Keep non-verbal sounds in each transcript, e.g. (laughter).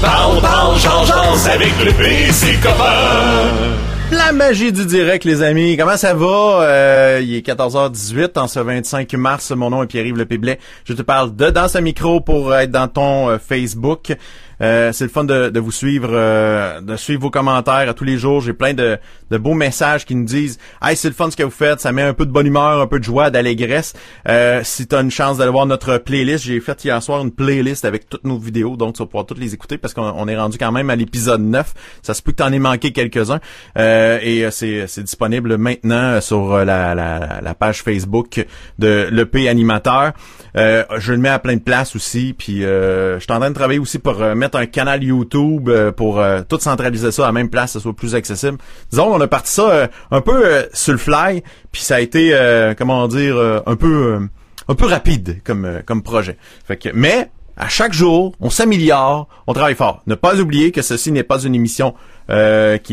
Parle, parle, change, avec le PC. La magie du direct, les amis. Comment ça va? Euh, il est 14h18 en ce 25 mars. Mon nom est Pierre-Yves Lepéblet. Je te parle de dans ce micro pour être dans ton euh, Facebook. Euh, c'est le fun de, de vous suivre, euh, de suivre vos commentaires à tous les jours. J'ai plein de, de, beaux messages qui nous disent Hey, c'est le fun ce que vous faites, ça met un peu de bonne humeur, un peu de joie, d'allégresse. Euh, si tu as une chance d'aller voir notre playlist, j'ai fait hier soir une playlist avec toutes nos vidéos, donc tu vas pouvoir toutes les écouter parce qu'on est rendu quand même à l'épisode 9. Ça se peut que tu en aies manqué quelques-uns. Euh, et c'est, disponible maintenant sur la, la, la, page Facebook de l'EP Animateur. je le mets à plein de places aussi. Puis je suis en train de travailler aussi pour mettre un canal YouTube euh, pour euh, tout centraliser ça à la même place, que ce soit plus accessible. Disons, on a parti ça euh, un peu sur le fly, puis ça a été, comment dire, un peu un peu rapide comme comme projet. Fait que, mais à chaque jour, on s'améliore, on travaille fort. Ne pas oublier que ceci n'est pas une émission qui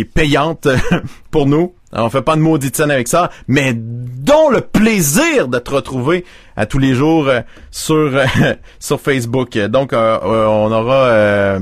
est payante (laughs) pour nous. On fait pas de maudite avec ça, mais dont le plaisir de te retrouver à tous les jours sur (laughs) sur Facebook. Donc on aura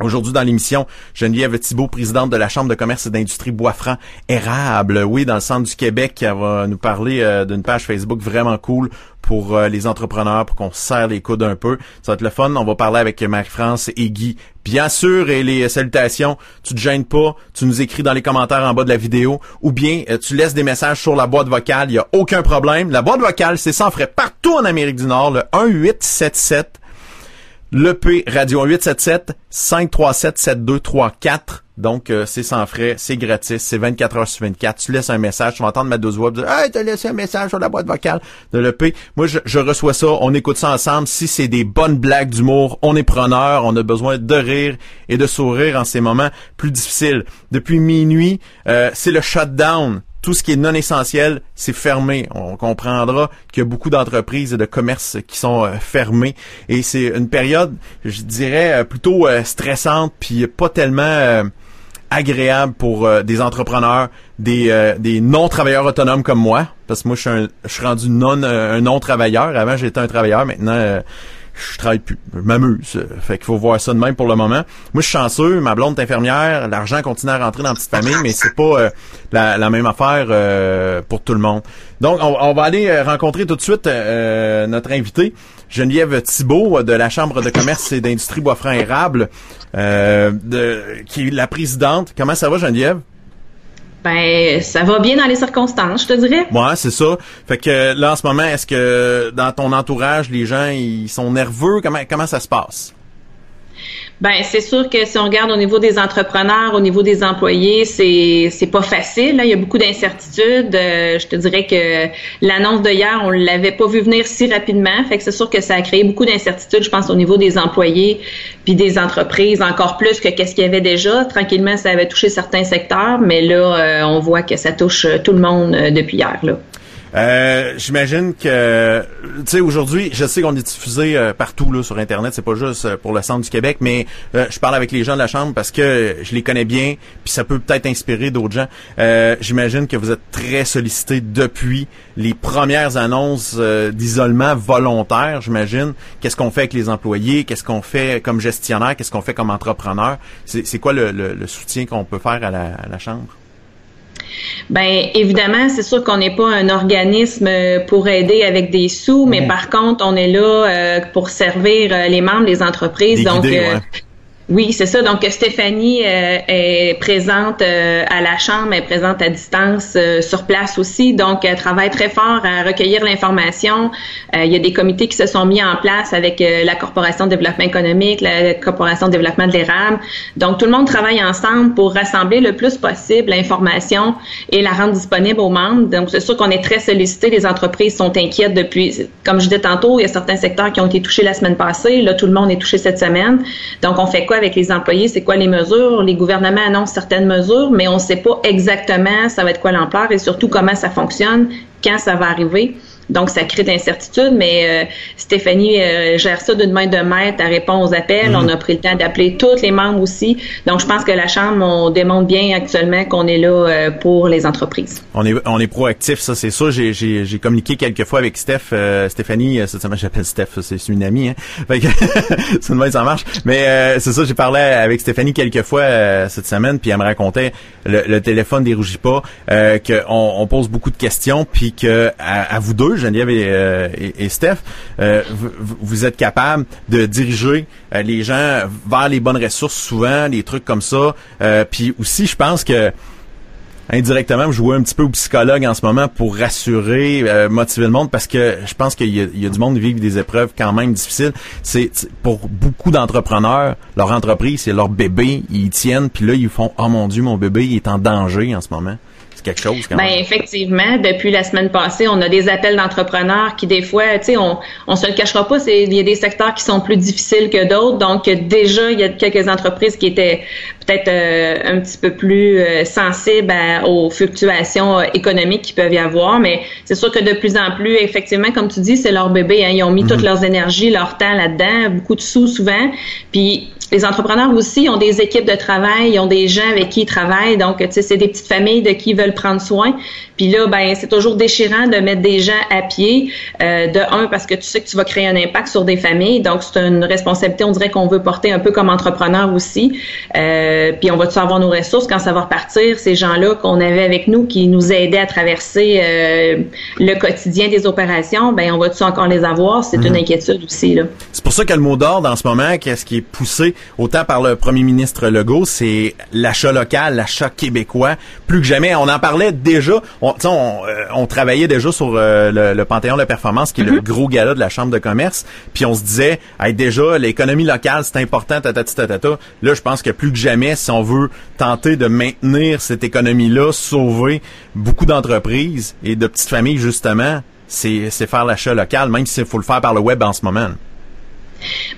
Aujourd'hui dans l'émission, Geneviève Thibault, présidente de la Chambre de commerce et d'industrie Bois-Franc Érable, oui, dans le centre du Québec, qui va nous parler euh, d'une page Facebook vraiment cool pour euh, les entrepreneurs, pour qu'on serre les coudes un peu. Ça va être le fun. On va parler avec Marie-France et Guy. Bien sûr, et les salutations, tu te gênes pas, tu nous écris dans les commentaires en bas de la vidéo, ou bien euh, tu laisses des messages sur la boîte vocale, il y a aucun problème. La boîte vocale, c'est sans frais partout en Amérique du Nord, le 1877 L'EP Radio 877 537 7234. Donc, euh, c'est sans frais, c'est gratis, c'est 24 heures sur 24. Tu laisses un message, tu vas entendre ma dose web dire Hey, t'as laissé un message sur la boîte vocale de l'EP. Moi, je, reçois ça, on écoute ça ensemble. Si c'est des bonnes blagues d'humour, on est preneur, on a besoin de rire et de sourire en ces moments plus difficiles. Depuis minuit, euh, c'est le shutdown tout ce qui est non essentiel, c'est fermé. On comprendra qu'il y a beaucoup d'entreprises et de commerces qui sont euh, fermés. Et c'est une période, je dirais, euh, plutôt euh, stressante, puis pas tellement agréable pour des entrepreneurs, des, des non-travailleurs autonomes comme moi. Parce que moi, je suis, un, rendu non, un non-travailleur. Avant, j'étais un travailleur. Maintenant, je travaille plus. Je m'amuse. Fait qu'il faut voir ça de même pour le moment. Moi, je suis chanceux. Ma blonde est infirmière. L'argent continue à rentrer dans la petite famille, mais c'est pas euh, la, même affaire euh, pour tout le monde. Donc, on, va aller euh, rencontrer tout de suite notre invité, Geneviève Thibault de la Chambre de commerce et d'industrie Bois-Franc-Érable, qui est la présidente. Comment ça va, Geneviève? Ben, ça va bien dans les circonstances, je te dirais. Ouais, c'est ça. Fait que là, en ce moment, est-ce que dans ton entourage, les gens, ils sont nerveux? Comment, comment ça se passe? Ben c'est sûr que si on regarde au niveau des entrepreneurs, au niveau des employés, c'est c'est pas facile. Là. Il y a beaucoup d'incertitudes. Euh, je te dirais que l'annonce de hier, on l'avait pas vu venir si rapidement. Fait que c'est sûr que ça a créé beaucoup d'incertitudes, je pense, au niveau des employés puis des entreprises, encore plus que qu'est-ce qu'il y avait déjà. Tranquillement, ça avait touché certains secteurs, mais là, euh, on voit que ça touche tout le monde euh, depuis hier. Là. Euh, j'imagine que, tu sais, aujourd'hui, je sais qu'on est diffusé euh, partout là sur Internet. C'est pas juste euh, pour le centre du Québec, mais je parle avec les gens de la chambre parce que je les connais bien, puis ça peut peut-être inspirer d'autres gens. j'imagine que vous êtes très sollicité depuis les premières annonces d'isolement volontaire. J'imagine. Qu'est-ce qu'on fait avec les employés? Qu'est-ce qu'on fait comme gestionnaire? Qu'est-ce qu'on fait comme entrepreneur? C'est quoi le, soutien qu'on peut faire à la chambre? Ben évidemment, c'est sûr qu'on n'est pas un organisme pour aider avec des sous, mais par contre, on est là euh, pour servir euh, les membres des entreprises. donc, euh, oui, c'est ça. Donc Stéphanie euh, est présente euh, à la chambre, elle est présente à distance euh, sur place aussi. Donc elle travaille très fort à recueillir l'information. il y a des comités qui se sont mis en place avec la Corporation de développement économique, la Corporation de développement de l'érable. Donc tout le monde travaille ensemble pour rassembler le plus possible l'information et la rendre disponible aux membres. Donc c'est sûr qu'on est très sollicité. Les entreprises sont inquiètes depuis, comme je disais tantôt, il y a certains secteurs qui ont été touchés la semaine passée. Là tout le monde est touché cette semaine. Donc on fait quoi avec les employés, c'est quoi les mesures? Les gouvernements annoncent certaines mesures, mais on ne sait pas exactement ça va être quoi l'ampleur et surtout comment ça fonctionne, quand ça va arriver. Donc, ça crée de l'incertitude, mais Stéphanie gère ça d'une main de maître, elle répond aux appels. Mm-hmm. On a pris le temps d'appeler tous les membres aussi. Donc, je pense que la Chambre, on démontre bien actuellement qu'on est là pour les entreprises. On est, on est proactif, ça, c'est ça. J'ai communiqué quelques fois avec Steph, Stéphanie, cette semaine, j'appelle Steph, c'est une amie, hein. (laughs) (laughs) c'est une ça marche. Mais c'est ça, j'ai parlé avec Stéphanie quelques fois cette semaine, puis elle me racontait le, téléphone dérougit pas, euh, qu'on on pose beaucoup de questions, puis que à, vous deux, Geneviève et, euh, Steph, euh, vous, êtes capable de diriger euh, les gens vers les bonnes ressources souvent, des trucs comme ça. puis aussi, je pense que indirectement, je joue un petit peu au psychologue en ce moment pour rassurer, motiver le monde parce que je pense qu'il y, a du monde qui vit des épreuves quand même difficiles. C'est pour beaucoup d'entrepreneurs, leur entreprise, c'est leur bébé, ils tiennent, puis là ils font oh mon dieu, mon bébé il est en danger en ce moment quelque chose quand ben, effectivement, depuis la semaine passée, on a des appels d'entrepreneurs qui des fois, tu sais, on on se le cachera pas, c'est il y a des secteurs qui sont plus difficiles que d'autres. Donc déjà, il y a quelques entreprises qui étaient peut-être euh, un petit peu plus euh, sensibles aux fluctuations euh, économiques qui peuvent y avoir, mais c'est sûr que de plus en plus, effectivement, comme tu dis, c'est leur bébé. Hein, ils ont mis mm-hmm. toutes leurs énergies, leur temps là-dedans, beaucoup de sous souvent. Puis les entrepreneurs aussi ont des équipes de travail, ils ont des gens avec qui ils travaillent. Donc, tu sais, c'est des petites familles de qui ils veulent prendre soin. Puis là, ben, c'est toujours déchirant de mettre des gens à pied. Euh, de un, parce que tu sais que tu vas créer un impact sur des familles. Donc, c'est une responsabilité, on dirait qu'on veut porter un peu comme entrepreneur aussi. Euh, puis on va tu avoir nos ressources quand ça va repartir. Ces gens-là qu'on avait avec nous, qui nous aidaient à traverser euh, le quotidien des opérations, ben on va-tu encore les avoir? C'est une mhm. inquiétude aussi. là. C'est pour ça que le mot d'ordre en ce moment, qu'est-ce qui est poussé autant par le premier ministre Legault, c'est l'achat local, l'achat québécois. Plus que jamais, on en parlait déjà. On, on, euh, on travaillait déjà sur euh, le, Panthéon de performance, qui est le mhm. gros gala de la Chambre de commerce. Puis on se disait, hey, déjà, l'économie locale, c'est important, tatati, tatata. Là, je pense que plus que jamais, si on veut tenter de maintenir cette économie-là, sauver beaucoup d'entreprises et de petites familles, justement, c'est faire l'achat local, même s'il faut le faire par le web en ce moment.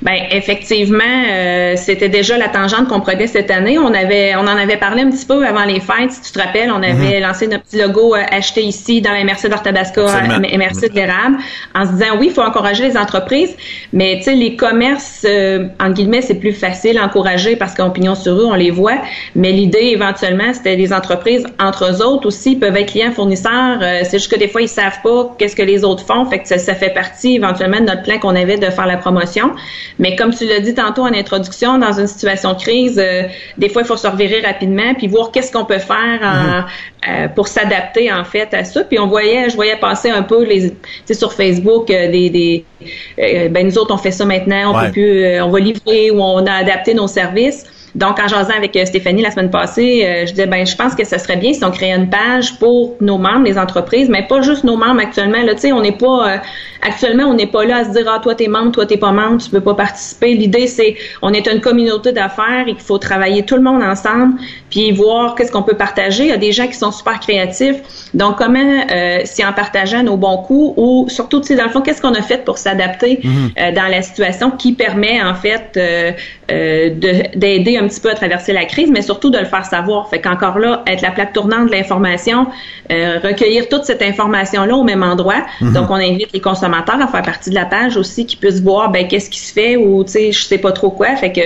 Ben effectivement, euh, c'était déjà la tangente qu'on prenait cette année. On avait, on en avait parlé un petit peu avant les fêtes, si tu te rappelles. On avait mhm. lancé notre petit logo euh, acheté ici dans la MRC d'Artabasca, MRC de l'érable, en se disant oui, il faut encourager les entreprises, mais tu sais les commerces, euh, en guillemets, c'est plus facile à encourager parce qu'en pignon sur eux, on les voit. Mais l'idée éventuellement, c'était les entreprises entre eux autres aussi peuvent être clients fournisseurs. c'est juste que des fois ils savent pas qu'est-ce que les autres font, fait que ça, ça fait partie éventuellement de notre plan qu'on avait de faire la promotion. Mais comme tu l'as dit tantôt en introduction, dans une situation de crise, euh, des fois, il faut se revirer rapidement puis voir qu'est-ce qu'on peut faire mhm. euh, pour s'adapter en fait à ça. Puis on voyait, je voyais passer un peu les, sur Facebook euh, des, des ben nous autres on fait ça maintenant, on peut plus, on va livrer ou on a adapté nos services. Donc, en jasant avec euh, Stéphanie la semaine passée, euh, je disais, ben, je pense que ce serait bien si on créait une page pour nos membres, les entreprises, mais pas juste nos membres actuellement. Là, tu sais, on n'est pas, euh, actuellement, on n'est pas là à se dire, ah, toi, t'es membre, toi, t'es pas membre, tu peux pas participer. L'idée, c'est, on est une communauté d'affaires et qu'il faut travailler tout le monde ensemble, puis voir qu'est-ce qu'on peut partager. Il y a des gens qui sont super créatifs. Donc, comment, euh, si en partageant nos bons coups ou surtout, tu sais, dans le fond, qu'est-ce qu'on a fait pour s'adapter mm-hmm. dans la situation qui permet, en fait, d'aider un petit peu à traverser la crise, mais surtout de le faire savoir. Fait qu'encore là, être la plaque tournante de l'information, euh, recueillir toute cette information-là au même endroit. Mhm. Donc, on invite les consommateurs à faire partie de la page aussi, qui puissent voir, ben, qu'est-ce qui se fait ou, tu sais, je sais pas trop quoi. Fait que,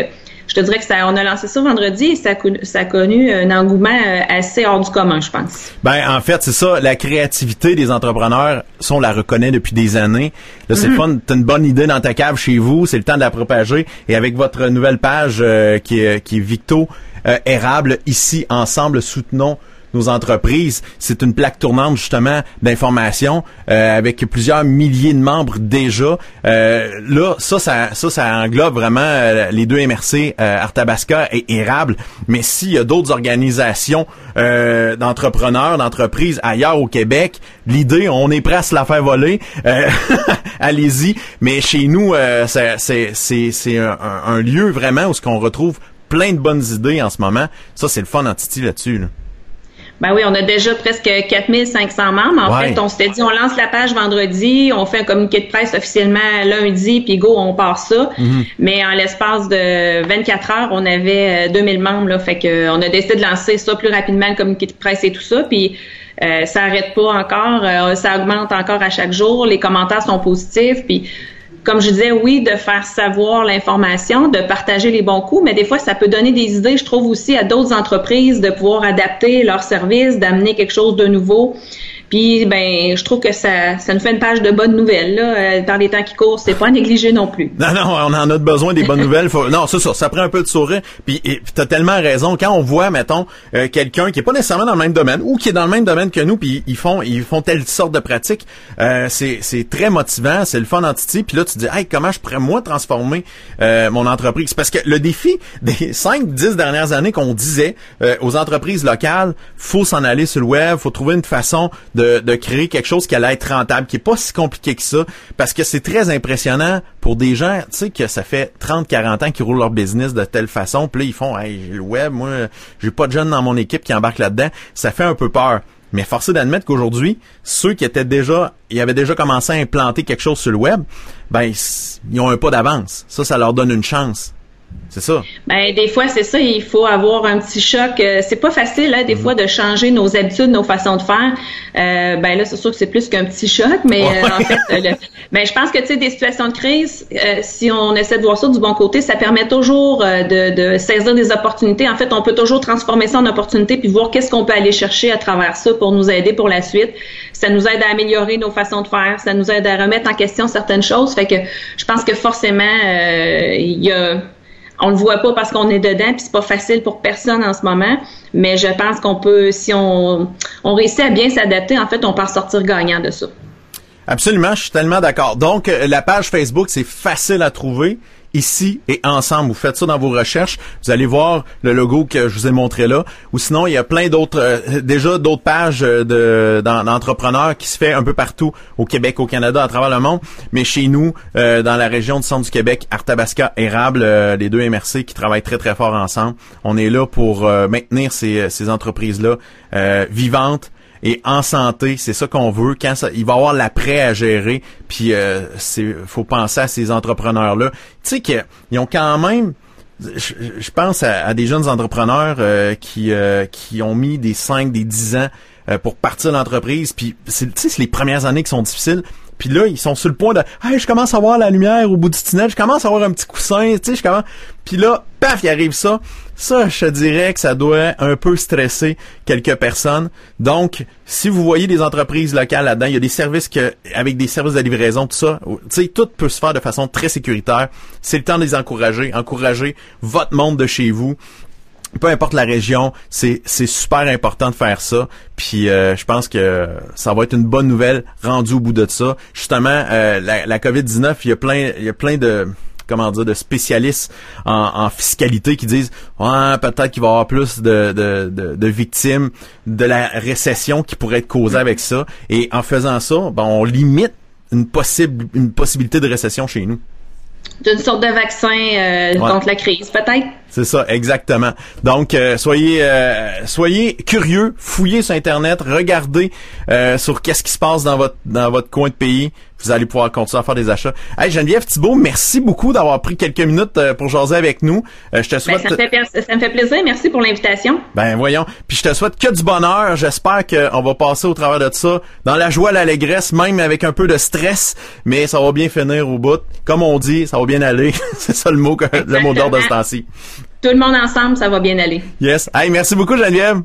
je te dirais que ça, on a lancé ça vendredi et ça a, connu, ça a connu un engouement euh, assez hors du commun, je pense. Ben en fait, c'est ça. La créativité des entrepreneurs, ça on la reconnaît depuis des années. Là, c'est mm fun. T'as une bonne idée dans ta cave chez vous. C'est le temps de la propager. Et avec votre nouvelle page euh, qui, est, qui est Victo euh, Érable, ici ensemble soutenons nos entreprises. C'est une plaque tournante justement d'information euh, avec plusieurs milliers de membres déjà. Euh, là, ça, ça, ça, englobe vraiment euh, les deux MRC, Artabasca et Érable. Mais s'il y a d'autres organisations d'entrepreneurs, d'entreprises ailleurs au Québec, l'idée, on est prêt à se la faire voler. (laughs) Allez-y. Mais chez nous, c'est un, un, lieu vraiment où ce qu'on retrouve plein de bonnes idées en ce moment. Ça, c'est le fun en Titi là-dessus. là dessus ben oui, on a déjà presque 4500 membres. En fait, on s'était dit, on lance la page vendredi, on fait un communiqué de presse officiellement lundi, puis go, on part ça. Mhm. Mais en l'espace de 24 heures, on avait 2000 euh, membres. Là, fait que on a décidé de lancer ça plus rapidement, le communiqué de presse et tout ça. Puis Euh, ça arrête pas encore, euh, ça augmente encore à chaque jour. Les commentaires sont positifs, puis comme je disais, oui, de faire savoir l'information, de partager les bons coups, mais des fois, ça peut donner des idées, je trouve aussi, à d'autres entreprises de pouvoir adapter leurs services, d'amener quelque chose de nouveau. Puis, ben, je trouve que ça, ça nous fait une page de bonnes nouvelles. Là. Euh, par les temps qui courent, c'est pas négligé non plus. Non, non, on en a besoin des bonnes nouvelles. Non, c'est ça, ça prend un peu de sourire. Puis, t'as tellement raison. Quand on voit, mettons, euh, quelqu'un qui est pas nécessairement dans le même domaine ou qui est dans le même domaine que nous, puis ils font, ils font telle sorte de pratique, euh, c'est, c'est très motivant, c'est le fun en Puis là, tu dis, hey, comment je pourrais moi transformer euh, mon entreprise? Parce que le défi (laughs) des 5-10 dernières années qu'on disait aux entreprises locales, faut s'en aller sur le web, faut trouver une façon de, créer quelque chose qui allait être rentable, qui est pas si compliqué que ça, parce que c'est très impressionnant pour des gens, tu sais, que ça fait 30, 40 ans qu'ils roulent leur business de telle façon, puis là, ils font, hey, le web, moi, j'ai pas de jeunes dans mon équipe qui embarquent là-dedans, ça fait un peu peur. Mais forcé d'admettre qu'aujourd'hui, ceux qui étaient déjà, ils avaient déjà commencé à implanter quelque chose sur le web, ben, ils ont un pas d'avance. Ça, ça leur donne une chance. C'est ça. Ben des fois c'est ça, il faut avoir un petit choc. Euh, c'est pas facile hein, des mhm. fois de changer nos habitudes, nos façons de faire. Euh, ben là c'est sûr que c'est plus qu'un petit choc, mais euh, en fait, ben je pense que tu sais des situations de crise, si on essaie de voir ça du bon côté, ça permet toujours de, de, saisir des opportunités. En fait, on peut toujours transformer ça en opportunité puis voir qu'est-ce qu'on peut aller chercher à travers ça pour nous aider pour la suite. Ça nous aide à améliorer nos façons de faire, ça nous aide à remettre en question certaines choses. Fait que je pense que forcément il y a on le voit pas parce qu'on est dedans, puis c'est pas facile pour personne en ce moment. Mais je pense qu'on peut, si on, on réussit à bien s'adapter, en fait, on peut sortir gagnant de ça. Absolument, je suis tellement d'accord. Donc, euh, la page Facebook, c'est facile à trouver ici et ensemble. Vous faites ça dans vos recherches, vous allez voir le logo que je vous ai montré là. Ou sinon, il y a plein d'autres, euh, déjà d'autres pages euh, de, d'entrepreneurs qui se fait un peu partout au Québec, au Canada, à travers le monde. Mais chez nous, euh, dans la région du centre du Québec, Arthabasca, Érable, les deux MRC qui travaillent très très fort ensemble. On est là pour maintenir ces, ces entreprises-là vivantes et en santé, c'est ça qu'on veut. Quand ça, il va avoir l'après à gérer, puis euh, c'est faut penser à ces entrepreneurs là. Tu sais qu'ils ont quand même je, pense à, des jeunes entrepreneurs euh, qui euh, qui ont mis des 5, des 10 ans euh, pour partir l'entreprise, puis c'est les premières années qui sont difficiles. Puis là, ils sont sur le point de Hey, je commence à voir la lumière au bout du tunnel, je commence à avoir un petit coussin, tu sais, je commence. Puis là, paf, il arrive ça. Ça, je dirais que ça doit un peu stresser quelques personnes. Donc, si vous voyez des entreprises locales là-dedans, il y a des services que, avec des services de livraison, tout ça, tu sais, tout peut se faire de façon très sécuritaire. C'est le temps de les encourager. Encourager votre monde de chez vous peu importe la région, c'est super important de faire ça. Puis euh, je pense que ça va être une bonne nouvelle rendue au bout de ça. Justement, euh, la, la COVID-19, il y a plein il y a plein de comment dire, de spécialistes en, fiscalité qui disent ouais, peut-être qu'il va y avoir plus de, de, de, victimes de la récession qui pourrait être causée avec ça. Et en faisant ça, ben, on limite une possible une possibilité de récession chez nous d'une sorte de vaccin euh, contre la crise, peut-être? C'est ça, exactement. Donc, euh, soyez euh, soyez curieux, fouillez sur Internet, regardez sur qu'est-ce qui se passe dans votre dans votre coin de pays. Vous allez pouvoir continuer à faire des achats. Hey, Geneviève Thibault, merci beaucoup d'avoir pris quelques minutes pour jaser avec nous. je te ben, souhaite... ça, me fait, plaisir. Merci pour l'invitation. Ben voyons. Puis je te souhaite que du bonheur. J'espère qu'on va passer au travers de ça dans la joie, l'allégresse, même avec un peu de stress, mais ça va bien finir au bout. Comme on dit, ça va bien aller. (laughs) C'est ça le mot, le mot d'ordre de ce temps-ci. Tout le monde ensemble, ça va bien aller. Yes. Hey, merci beaucoup, Geneviève.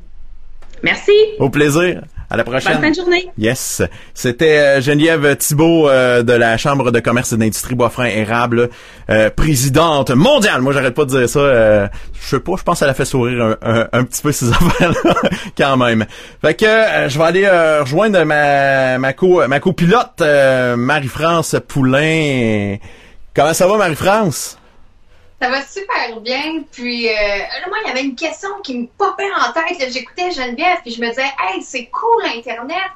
Merci. Au plaisir. À la prochaine. Bonne fin de journée. Yes. C'était euh, Geneviève Thibault euh, de la Chambre de commerce et d'industrie Boisfranc Érable, euh, présidente mondiale. Moi, j'arrête pas de dire ça. je sais pas, je pense qu'elle a fait sourire un, petit peu ces (laughs) affaires-là quand même. Fait que je vais aller rejoindre ma ma co ma copilote Marie-France Poulain. Comment ça va, Marie-France? Ça va super bien. Puis euh, là, moi, il y avait une question qui me popait en tête. J'écoutais Geneviève, puis je me disais, hey, c'est cool Internet.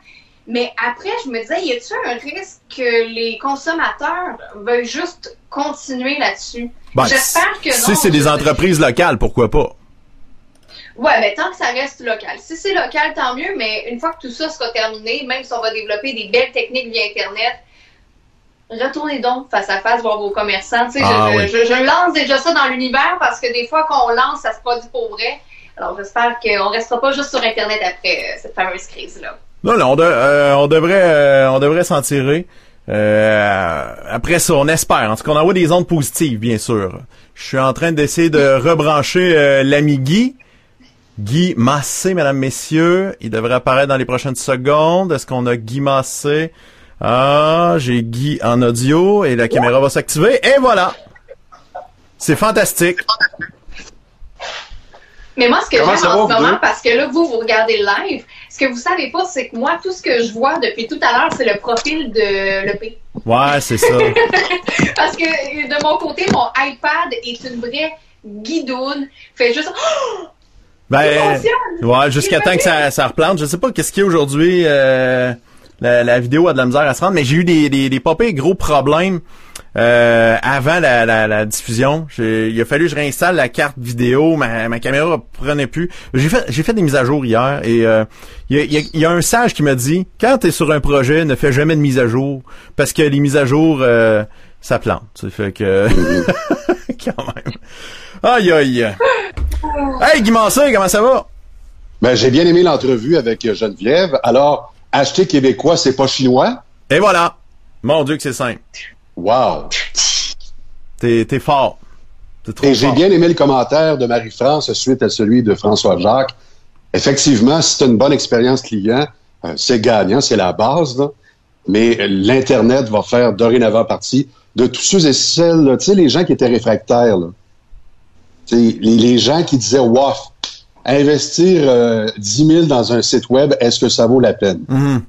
Mais après, je me disais, y a-t-il un risque que les consommateurs veuillent juste continuer là-dessus? Ben, J'espère que non. Si c'est des entreprises locales, pourquoi pas? Ouais, mais tant que ça reste local. Si c'est local, tant mieux, mais une fois que tout ça sera terminé, même si on va développer des belles techniques via Internet, retournez donc face à face voir vos commerçants. Ah je, lance déjà ça dans l'univers parce que des fois qu'on lance, ça se produit pour vrai. Alors, j'espère qu'on restera pas juste sur Internet après cette fameuse crise-là. Non, non, on, on devrait, on devrait s'en tirer. après ça, on espère. En tout cas, on envoie des ondes positives, bien sûr. Je suis en train d'essayer de rebrancher l'ami Guy. Guy Massé, mesdames, messieurs. Il devrait apparaître dans les prochaines secondes. Est-ce qu'on a Guy Massé? Ah, j'ai Guy en audio et la caméra va s'activer. Et voilà! C'est fantastique. Mais moi, ce que j'aime en ce moment, parce que là, vous, vous regardez le live, ce que vous savez pas, c'est que moi, tout ce que je vois depuis tout à l'heure, c'est le profil de l'EP. Ouais, c'est ça. (laughs) parce que de mon côté, mon iPad est une vraie guidoune. Fait juste... Ben, ouais, jusqu'à temps que ça, ça replante. Je sais pas qu'est-ce qu'il y a aujourd'hui. Euh, la, vidéo a de la misère à se rendre, mais j'ai eu des, des, des gros problèmes euh, avant la, la, diffusion. Il a fallu que je réinstalle la carte vidéo, ma, ma caméra prenait plus. J'ai fait j'ai fait des mises à jour hier et euh, il y, a, y, a, un sage qui m'a dit quand tu es sur un projet, ne fais jamais de mise à jour parce que les mises à jour euh, ça plante. Ça fait que (laughs) quand même. Aïe aïe. Hey Guy comment ça va? Ben, j'ai bien aimé l'entrevue avec Geneviève. Alors, acheter québécois, c'est pas chinois? Et voilà. Mon Dieu que c'est simple. Wow. T'es, t'es fort. Et j'ai bien aimé le commentaire de Marie-France suite à celui de François Jacques. Effectivement, c'est une bonne expérience client, euh, c'est gagnant, c'est la base, là. mais l'Internet va faire dorénavant partie de tous ceux et celles, tu sais, les gens qui étaient réfractaires, là. Les, les, gens qui disaient, wow, investir euh, 10 000 dans un site web, est-ce que ça vaut la peine? Mm-hmm.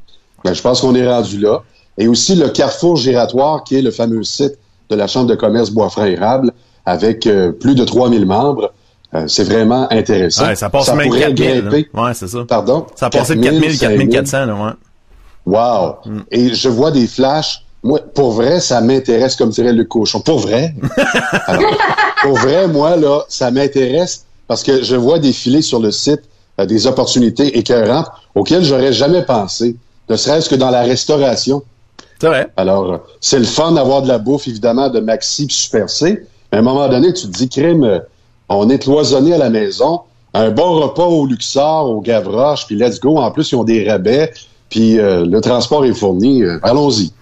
Ben, je pense qu'on est rendu là. Et aussi le Carrefour Giratoire, qui est le fameux site de la Chambre de commerce Bois-Frère-Érable, avec euh, plus de 3 000 membres. Euh, c'est vraiment intéressant. Ouais, ça passe même 4 000. Ouais, c'est ça. Pardon? Ça a passé de 4 000, 4 400, là, ouais. Wow! Mm. Et je vois des flashs moi, pour vrai, ça m'intéresse, comme dirait le cochon. Pour vrai? (laughs) pour vrai, moi, là, ça m'intéresse parce que je vois défiler sur le site euh, des opportunités écœurantes auxquelles j'aurais jamais pensé, ne serait-ce que dans la restauration. C'est vrai. Alors, c'est le fun d'avoir de la bouffe, évidemment, de Maxi Super C. Mais à un moment donné, tu te dis, crime, euh, on est cloisonné à la maison, un bon repas au Luxor, au Gavroche, puis let's go. En plus, ils ont des rabais, puis euh, le transport est fourni. Allons-y.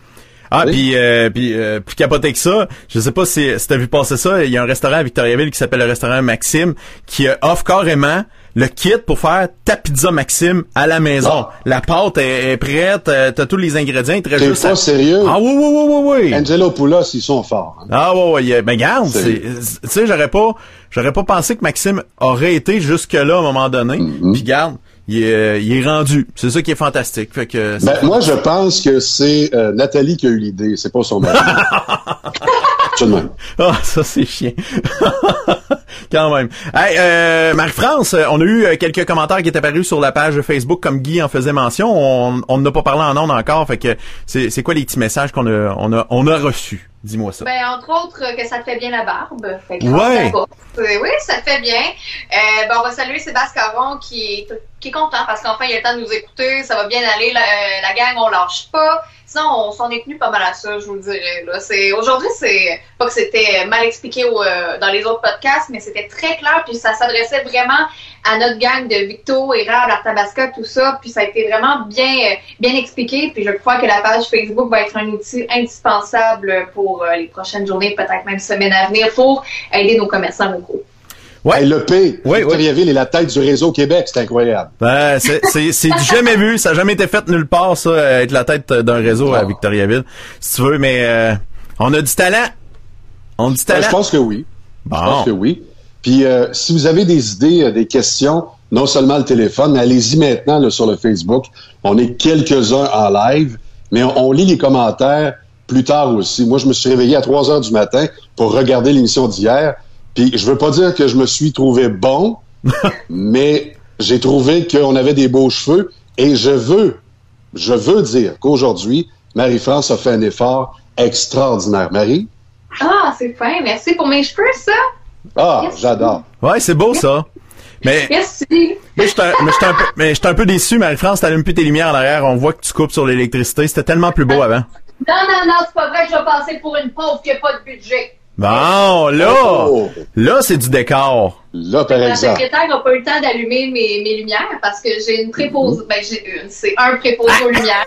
Ah, puis euh, puis euh, plus capoté que ça, je sais pas si, si t'as vu passer ça, il y a un restaurant à Victoriaville qui s'appelle le restaurant Maxime qui offre carrément le kit pour faire ta pizza Maxime à la maison. Ah. La pâte est, prête, euh, t'as tous les ingrédients. T'es pas sérieux? Ah oui, oui, oui, oui, oui. Angelo Poulos, ils sont forts. Hein. Ah oui, oui. Ben garde, tu sais, j'aurais pas, j'aurais pas pensé que Maxime aurait été jusque-là à un moment donné. Mm Puis garde, il est, il est rendu. C'est ça qui est fantastique. Fait que ben, moi, je pense que c'est euh, Nathalie qui a eu l'idée. C'est pas son mari. (laughs) Tout de même. Ah, ça c'est chiant. (laughs) Quand même. Hey, euh, Marie-France, on a eu euh, quelques commentaires qui étaient apparus sur la page Facebook comme Guy en faisait mention. On n'a pas parlé en ondes encore. Fait que c'est quoi les petits messages qu'on a, on a, on a reçus? Dis-moi ça. Ben, entre autres, que ça te fait bien la barbe. Fait ouais. Oui, ça te fait bien. Euh, ben, on va saluer Sébastien Caron qui est, qui est content parce qu'enfin, il a le temps de nous écouter. Ça va bien aller. La, la gang, on lâche pas. Sinon, on s'en est tenu pas mal à ça, je vous le dirais. Là. C'est, aujourd'hui, c'est pas que c'était mal expliqué euh, dans les autres podcasts, mais c'était très clair. Puis ça s'adressait vraiment à notre gang de Victo, Érable, Artabasca, tout ça. Puis ça a été vraiment bien, bien expliqué. Puis je crois que la page Facebook va être un outil indispensable pour euh, les prochaines journées, peut-être même semaines à venir, pour aider nos commerçants locaux. Ouais. le P, oui, Victoriaville est la tête du réseau Québec, c'est incroyable. Ben, c'est jamais vu, ça n'a jamais été fait nulle part, ça, être la tête d'un réseau à Victoriaville, si tu veux, mais euh, on a du talent. On a du talent. je pense que oui. Je pense que oui. Puis euh, si vous avez des idées, euh, des questions, non seulement le téléphone, allez-y maintenant là, sur le Facebook. On est quelques-uns en live, mais on, lit les commentaires plus tard aussi. Moi, je me suis réveillé à 3 heures du matin pour regarder l'émission d'hier. Puis je veux pas dire que je me suis trouvé bon, (laughs) mais j'ai trouvé qu'on avait des beaux cheveux et je veux, je veux dire qu'aujourd'hui, Marie-France a fait un effort extraordinaire. Marie? Ah, c'est fin. Merci pour mes cheveux, ça. Ah, j'adore. Ouais, c'est beau ça. Mais, Merci. Mais je suis un, peu, mais un peu déçu, Marie-France, t'allumes plus tes lumières en arrière, on voit que tu coupes sur l'électricité. C'était tellement plus beau avant. Non, non, non, c'est pas vrai que je vais passer pour une pauvre qui n'a pas de budget. Bon, là, oh. là, c'est du décor. Là, par exemple. La secrétaire n'a pas eu le temps d'allumer mes, mes lumières parce que j'ai une préposée. Ben, j'ai une. C'est un préposé aux lumières.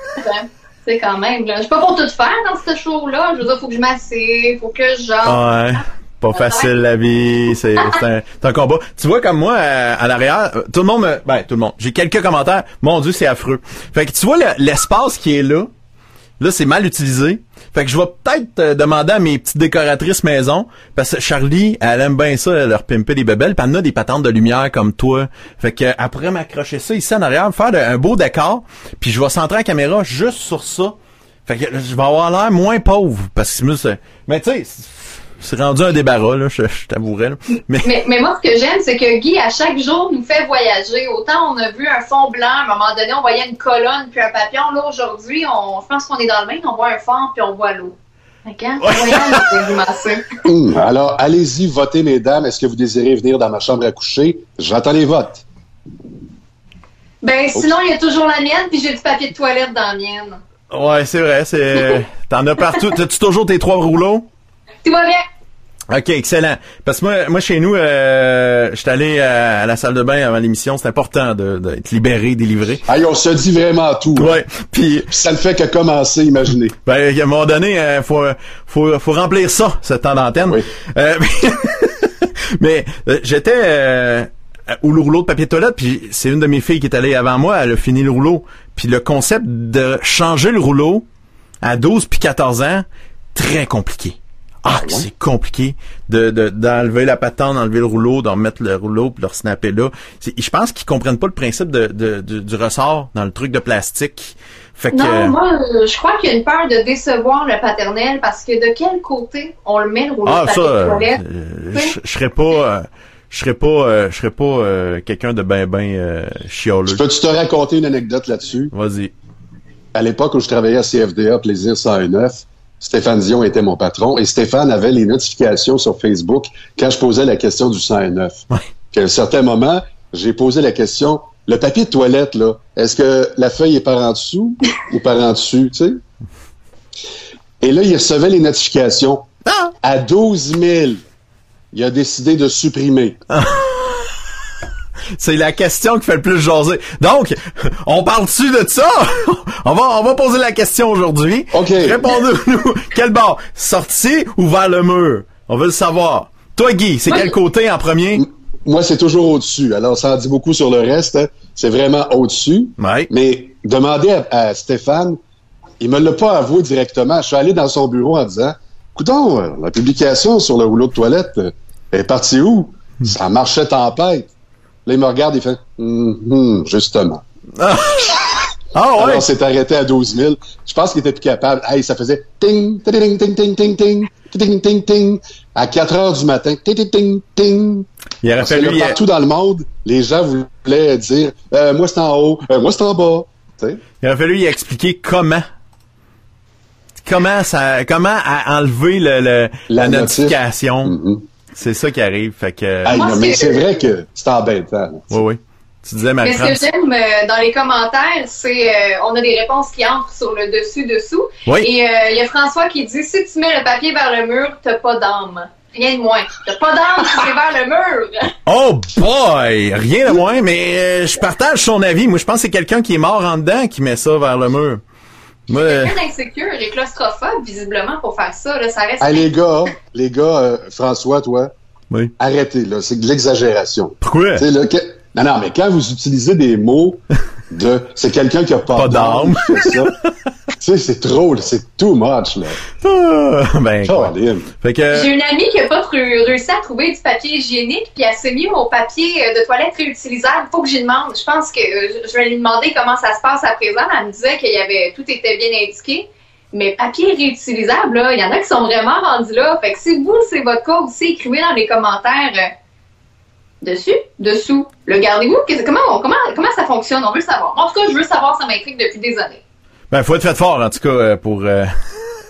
C'est quand même, là. Je suis pas pour tout faire dans ce show-là. Je veux dire, faut que je m'assieds, faut que je Ouais. Pas facile la vie, c'est un, un, combat. Tu vois comme moi euh, à l'arrière, euh, tout le monde me, ben tout le monde, j'ai quelques commentaires. Mon Dieu, c'est affreux. Fait que tu vois l'espace qui est là, là c'est mal utilisé. Fait que je vais peut-être euh, demander à mes petites décoratrices maison, parce que Charlie, elle aime bien ça, leur pimper des bebelles, pis elle a des patentes de lumière comme toi. Fait que après m'accrocher ça ici en arrière, faire un beau décor, puis je vais centrer la caméra juste sur ça. Fait que je vais avoir l'air moins pauvre, parce que mais tu sais, c'est rendu un débarras, là, je, je t'avouerais. Mais... mais... moi, ce que j'aime, c'est que Guy, à chaque jour, nous fait voyager. Autant on a vu un fond blanc, à un moment donné, on voyait une colonne puis un papillon. Là, aujourd'hui, on, je pense qu'on est dans le Maine, on voit un fond puis on voit l'eau. Hum, (laughs) alors, allez-y, votez, mesdames. Est-ce que vous désirez venir dans ma chambre à coucher? J'attends les votes. Ben, sinon, il y a toujours la mienne, puis j'ai du papier de toilette dans la mienne. Ouais, c'est vrai, c'est. (laughs) T'en as partout. T'as-tu toujours tes trois rouleaux? Tout va bien. OK, excellent. Parce que moi, moi chez nous, euh, j'étais allé à, la salle de bain avant l'émission. C'est important d'être libéré, délivré. Aïe, on se dit vraiment tout. Ouais. Puis ça ne fait que commencer, imaginez. Ben, à un moment donné, euh, faut, faut, faut remplir ça, ce temps d'antenne. Oui. Euh, (laughs) mais euh, j'étais euh, au rouleau de papier toilette, puis c'est une de mes filles qui est allée avant moi. Elle a fini le rouleau. Puis le concept de changer le rouleau à 12 puis 14 ans, très compliqué. Ah, c'est compliqué de d'enlever la patente, d'enlever le rouleau, d'en mettre le rouleau, puis le snapper là. Je pense qu'ils comprennent pas le principe de, de, du ressort dans le truc de plastique. Fait que, non, moi, je crois qu'il y a une peur de décevoir le paternel parce que de quel côté on le met le rouleau ah, de ça, euh, je serais pas. Euh, je serais pas euh, je serais pas quelqu'un de ben ben euh, chialeux. Peux-tu te raconter une anecdote là-dessus? Vas-y. À l'époque où je travaillais à CFDA Plaisir 109, Stéphane Dion était mon patron et Stéphane avait les notifications sur Facebook quand je posais la question du 109. Ouais. À un certain moment, j'ai posé la question le papier de toilette, là, est-ce que la feuille est par en dessous (laughs) ou par en dessus, tu sais? Et là, il recevait les notifications. Ah! À 12 000, il a décidé de supprimer. C'est la question qui fait le plus jaser. Donc, on parle-tu de ça? (laughs) on va, on va poser la question aujourd'hui. OK. Répondez-nous. Quel bord? Sorti ou vers le mur? On veut le savoir. Toi, Guy, c'est quel côté en premier? Moi, c'est toujours au-dessus. Alors, ça en dit beaucoup sur le reste. Hein. C'est vraiment au-dessus. Ouais. Mais demandez à, Stéphane, il me l'a pas avoué directement. Je suis allé dans son bureau en disant, écoutons, la publication sur le rouleau de toilette est partie où? Hmm. Ça marchait tempête. Là, il me regarde et fait hum, justement. Ah, ah ouais. Alors, s'est arrêté à 12 000. Je pense qu'il était plus capable. Hey, ça faisait ting, ting, ting, ting, ting, ting, ting, ting, ting, ting, à 4 heures du matin. Ting, ting, ting, ting. Il aurait fallu. Que partout dans le monde, les gens voulaient dire euh, moi c'est en haut, euh, moi c'est en bas. T'sais? Il aurait fallu y expliquer comment comment ça comment enlever le, le la, notification. Mm -hmm. C'est ça qui arrive. Fait que... mais c'est vrai que c'est embêtant. Oui, oui. Tu disais, Mais ce que j'aime euh, dans les commentaires, c'est euh, on a des réponses qui entrent sur le dessus-dessous. Oui. Et euh, il y a François qui dit si tu mets le papier vers le mur, t'as pas d'âme. Rien de moins. T'as pas d'âme si c'est vers le mur. (laughs) Oh boy! Rien de moins, mais je partage son avis. Moi, je pense que c'est quelqu'un qui est mort en dedans qui met ça vers le mur. Moi, quelqu'un d'insécure et claustrophobe, visiblement, pour faire ça. Là, ça reste. Ah, les gars, les gars, euh, François, toi, oui. arrêtez, là. C'est de l'exagération. Pourquoi? Là, que... Non, non, mais quand vous utilisez des mots de c'est quelqu'un qui a pas, pas d'âme, (laughs) tu sais, c'est trop, c'est too much, là. Ah, ben, fait que... J'ai une amie qui a pas réussi à trouver du papier hygiénique, puis elle s'est mis au papier euh, de toilette réutilisable. Faut que j'y demande. Je pense que euh, je vais lui demander comment ça se passe à présent. Elle me disait qu'il y avait tout était bien indiqué. Mais papier réutilisable, il y en a qui sont vraiment rendus là. Fait que si vous, c'est votre cas aussi, écrivez dans les commentaires euh, dessus, dessous. Le gardez-vous? Comment, comment, comment ça fonctionne? On veut le savoir. En tout cas, je veux savoir, ça m'intrigue depuis des années. Ben, faut être fait fort, en tout cas, euh, pour... Euh...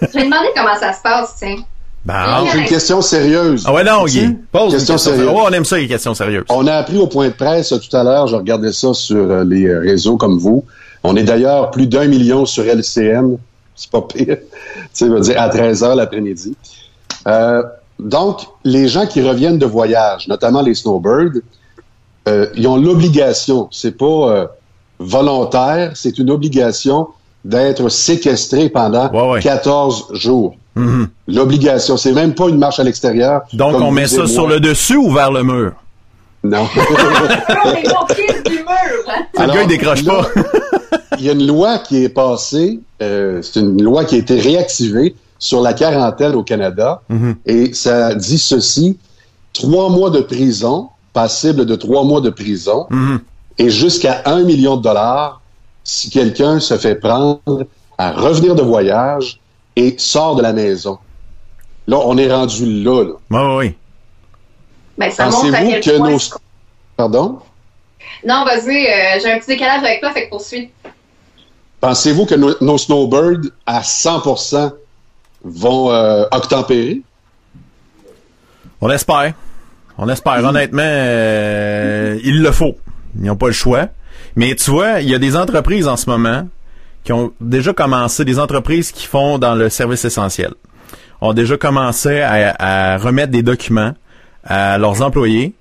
je vais demander comment ça se passe, tiens. Ben, c'est une question sérieuse. Ah ouais, non, Guy. Pose question, question sérieuse. Oh, on aime ça, les questions sérieuses. On a appris au point de presse tout à l'heure, je regardais ça sur euh, les réseaux comme vous. On est d'ailleurs plus d'un million sur LCN. C'est pas pire. (laughs) tu sais, dire à 13 h l'après-midi. Euh, Donc, les gens qui reviennent de voyage, notamment les snowbirds, euh, ils ont l'obligation, c'est pas euh, volontaire, c'est une obligation d'être séquestrés pendant 14 jours. Mm-hmm. L'obligation, c'est même pas une marche à l'extérieur. Donc, on met ça sur le dessus ou vers le mur? Non. (laughs) le gars, il décroche pas. il y a une loi qui est passée, euh, c'est une loi qui a été réactivée sur la quarantaine au Canada, mm-hmm. et ça dit ceci, trois mois de prison, passible de trois mois de prison, mm-hmm. et jusqu'à un million de dollars si quelqu'un se fait prendre à revenir de voyage et sort de la maison. Là, on est rendu là. là. Oui, oui. Ben, quel que nos... Pardon? Non, vas-y, euh, j'ai un petit décalage avec toi, fait que poursuis. Pensez-vous que nos, snowbirds, à 100%, vont euh, octempérer? On espère. On espère. Honnêtement, euh, il le faut. Ils n'ont pas le choix. Mais tu vois, il y a des entreprises en ce moment qui ont déjà commencé, des entreprises qui font dans le service essentiel, ont déjà commencé à, remettre des documents à leurs employés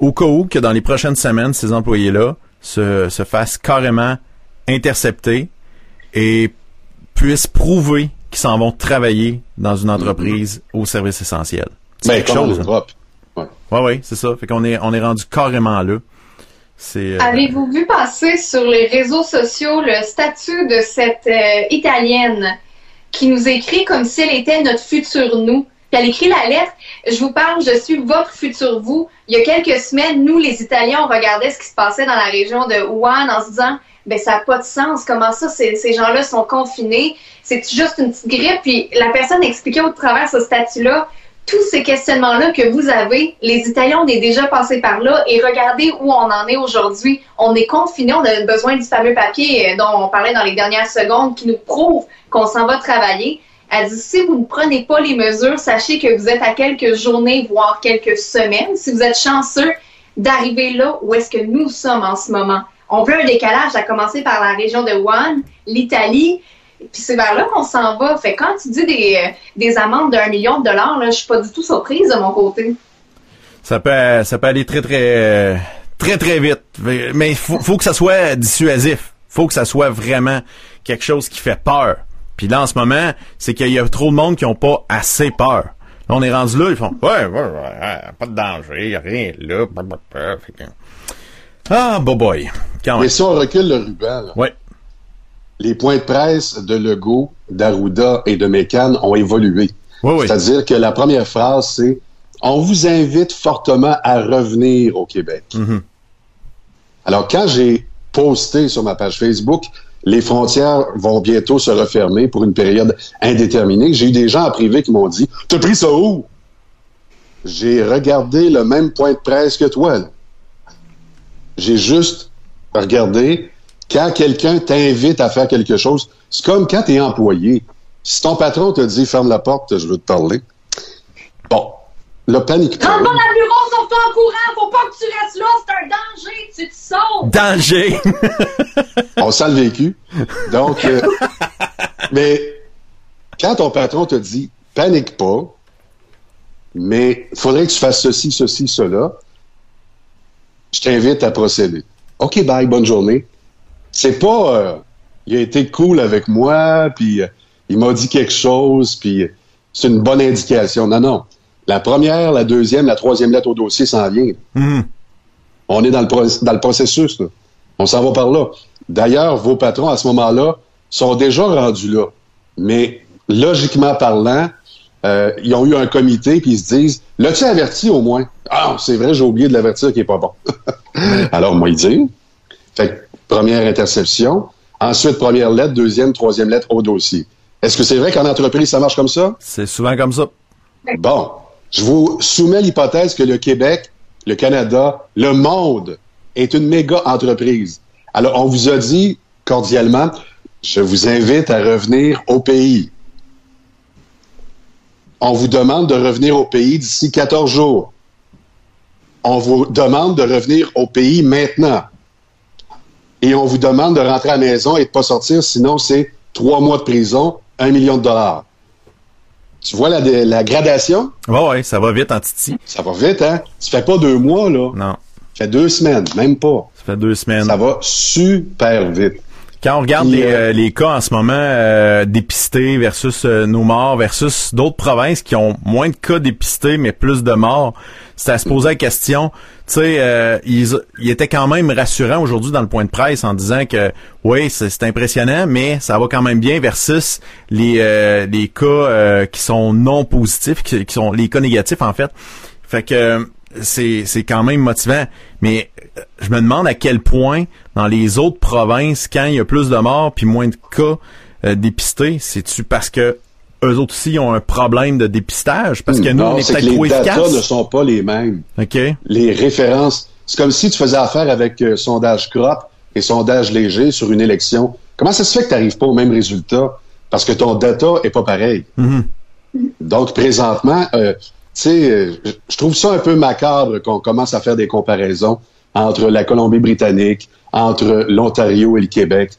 au cas où que dans les prochaines semaines, ces employés-là se, se fassent carrément intercepter et puissent prouver qu'ils s'en vont travailler dans une entreprise au service essentiel. C'est ben, quelque chose. Hein. Ouais, ouais, c'est ça. Fait qu'on est, on est rendu carrément là. Euh, Avez-vous vu passer sur les réseaux sociaux le statut de cette euh, Italienne qui nous écrit comme si elle était notre futur nous? Puis elle écrit la lettre, je vous parle, je suis votre futur vous. Il y a quelques semaines, nous, les Italiens, on regardait ce qui se passait dans la région de Wuhan en se disant, ben ça n'a pas de sens. Comment ça, ces, gens-là sont confinés? C'est juste une petite grippe. Puis la personne expliquait au travers ce statut-là, tous ces questionnements-là que vous avez, les Italiens, on est déjà passé par là et regardez où on en est aujourd'hui. On est confiné, on a besoin du fameux papier euh, dont on parlait dans les dernières secondes qui nous prouve qu'on s'en va travailler. Elle dit, si vous ne prenez pas les mesures, sachez que vous êtes à quelques journées, voire quelques semaines. Si vous êtes chanceux d'arriver là où est-ce que nous sommes en ce moment. On veut un décalage, à commencer par la région de Wuhan, l'Italie, puis c'est vers là qu'on s'en va. Fait quand tu dis des, euh, des amendes d'un million de dollars, là, je suis pas du tout surprise de mon côté. Ça peut, ça peut aller très, très, très, très vite. Mais il faut, que ça soit dissuasif. faut que ça soit vraiment quelque chose qui fait peur. Puis là, en ce moment, c'est qu'il y a trop de monde qui ont pas assez peur. On est rendu là, ils font Ouais, ouais, ouais, pas de danger, rien là. Ah, boy boy. Quand Mais si on recule le ruban, là, ouais les points de presse de Legault, d'Arruda et de Mécan ont évolué. C'est-à-dire que la première phrase, c'est On vous invite fortement à revenir au Québec. Mm-hmm. Alors, quand j'ai posté sur ma page Facebook, les frontières vont bientôt se refermer pour une période indéterminée, j'ai eu des gens en privé qui m'ont dit T'as pris ça où J'ai regardé le même point de presse que toi. J'ai juste regardé quand quelqu'un t'invite à faire quelque chose, c'est comme quand tu es employé. Si ton patron te dit ferme la porte, je veux te parler. Bon, le panique pas. Rentre dans le bureau, sauve-toi en courant, faut pas que tu restes là, c'est un danger, tu te sauves. Danger! On sent le vécu. Donc, euh, (laughs) mais quand ton patron te dit panique pas, mais il faudrait que tu fasses ceci, ceci, cela, je t'invite à procéder. OK, bye, bonne journée c'est pas euh, il a été cool avec moi, puis euh, il m'a dit quelque chose, puis c'est une bonne indication. Non, non. La première, la deuxième, la troisième lettre au dossier s'en vient. Hmm. On est dans le, dans le processus. Là. On s'en va par là. D'ailleurs, vos patrons, à ce moment-là, sont déjà rendus là. Mais logiquement parlant, euh, ils ont eu un comité, puis ils se disent L'as-tu averti au moins? Ah, c'est vrai, j'ai oublié de l'avertir qui est pas bon. (laughs) Alors, moi, il dit Fait première interception. Ensuite, première lettre, deuxième, troisième lettre au dossier. Est-ce que c'est vrai qu'en entreprise, ça marche comme ça? C'est souvent comme ça. Bon. Je vous soumets l'hypothèse que le Québec, le Canada, le monde est une méga entreprise. Alors, on vous a dit cordialement, je vous invite à revenir au pays. On vous demande de revenir au pays d'ici 14 jours. On vous demande de revenir au pays maintenant et on vous demande de rentrer à la maison et de pas sortir, sinon c'est trois mois de prison, un million de dollars. Tu vois la, la gradation? Oui, ouais, ça va vite en Titi. Ça va vite, hein? Ça fait pas deux mois, là. Non. Ça fait deux semaines, même pas. Ça fait deux semaines. Ça va super vite. Quand on regarde les, euh, les, cas en ce moment euh, dépistés versus euh, nos morts versus d'autres provinces qui ont moins de cas dépistés mais plus de morts, c'est à se poser la question. Tu sais, euh, ils, étaient quand même rassurants aujourd'hui dans le point de presse en disant que oui, c'est impressionnant, mais ça va quand même bien versus les les cas qui sont non positifs, qui, qui, sont les cas négatifs en fait. Fait que c'est c'est quand même motivant. Mais je me demande à quel point dans les autres provinces, quand il y a plus de morts puis moins de cas euh, dépistés, c'est-tu parce que eux autres aussi ont un problème de dépistage? Parce que nous, on est, peut-être trop efficaces. Les datas ne sont pas les mêmes. OK. Les références. C'est comme si tu faisais affaire avec euh, sondage crop et sondage léger sur une élection. Comment ça se fait que tu n'arrives pas au même résultat? Parce que ton data est pas pareil? Mm-hmm. Donc, présentement, euh, sais, je trouve ça un peu macabre qu'on commence à faire des comparaisons entre la Colombie-Britannique, entre l'Ontario et le Québec.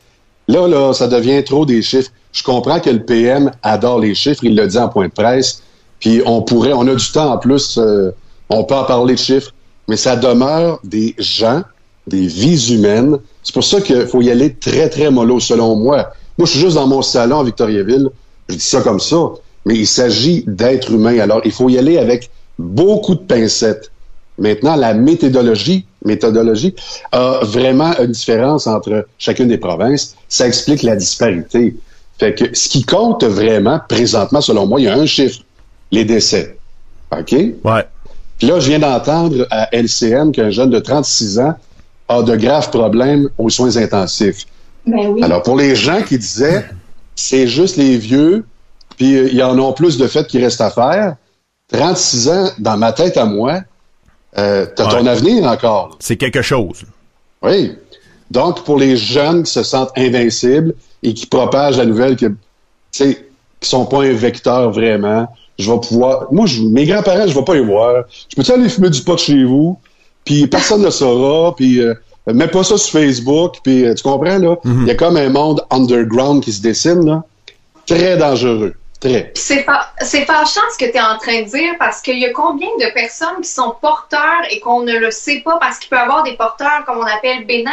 Là, là, ça devient trop des chiffres. Je comprends que le PM adore les chiffres, il l'a dit en point de presse, puis on pourrait, on a du temps en plus, euh, on peut en parler de chiffres, mais ça demeure des gens, des vies humaines. C'est pour ça qu'il faut y aller très, très mollo, selon moi. Moi, je suis juste dans mon salon à Victoriaville, je dis ça comme ça, mais il s'agit d'êtres humains. Alors, il faut y aller avec beaucoup de pincettes. Maintenant, la méthodologie, méthodologie a vraiment une différence entre chacune des provinces. Ça explique la disparité. Fait que ce qui compte vraiment, présentement, selon moi, il y a un chiffre, les décès. OK? Ouais. Puis là, je viens d'entendre à LCN qu'un jeune de 36 ans a de graves problèmes aux soins intensifs. Ben oui. Alors, pour les gens qui disaient, c'est juste les vieux, puis il y en a plus de fait qui reste à faire, 36 ans, dans ma tête à moi, euh, t'as ton avenir encore. C'est quelque chose. Oui. Donc, pour les jeunes qui se sentent invincibles et qui propagent la nouvelle que, tu sais, qui sont pas un vecteur vraiment, je vais pouvoir. Moi, je, mes grands-parents, je vais pas les voir. Je peux-tu aller fumer du pot chez vous? Puis personne ne le saura. Puis euh, mets pas ça sur Facebook. Puis euh, tu comprends là? Mhm. Il y a comme un monde underground qui se dessine là, très dangereux. C'est fâchant ce que tu es en train de dire parce qu'il y a combien de personnes qui sont porteurs et qu'on ne le sait pas parce qu'il peut y avoir des porteurs comme on appelle bénins.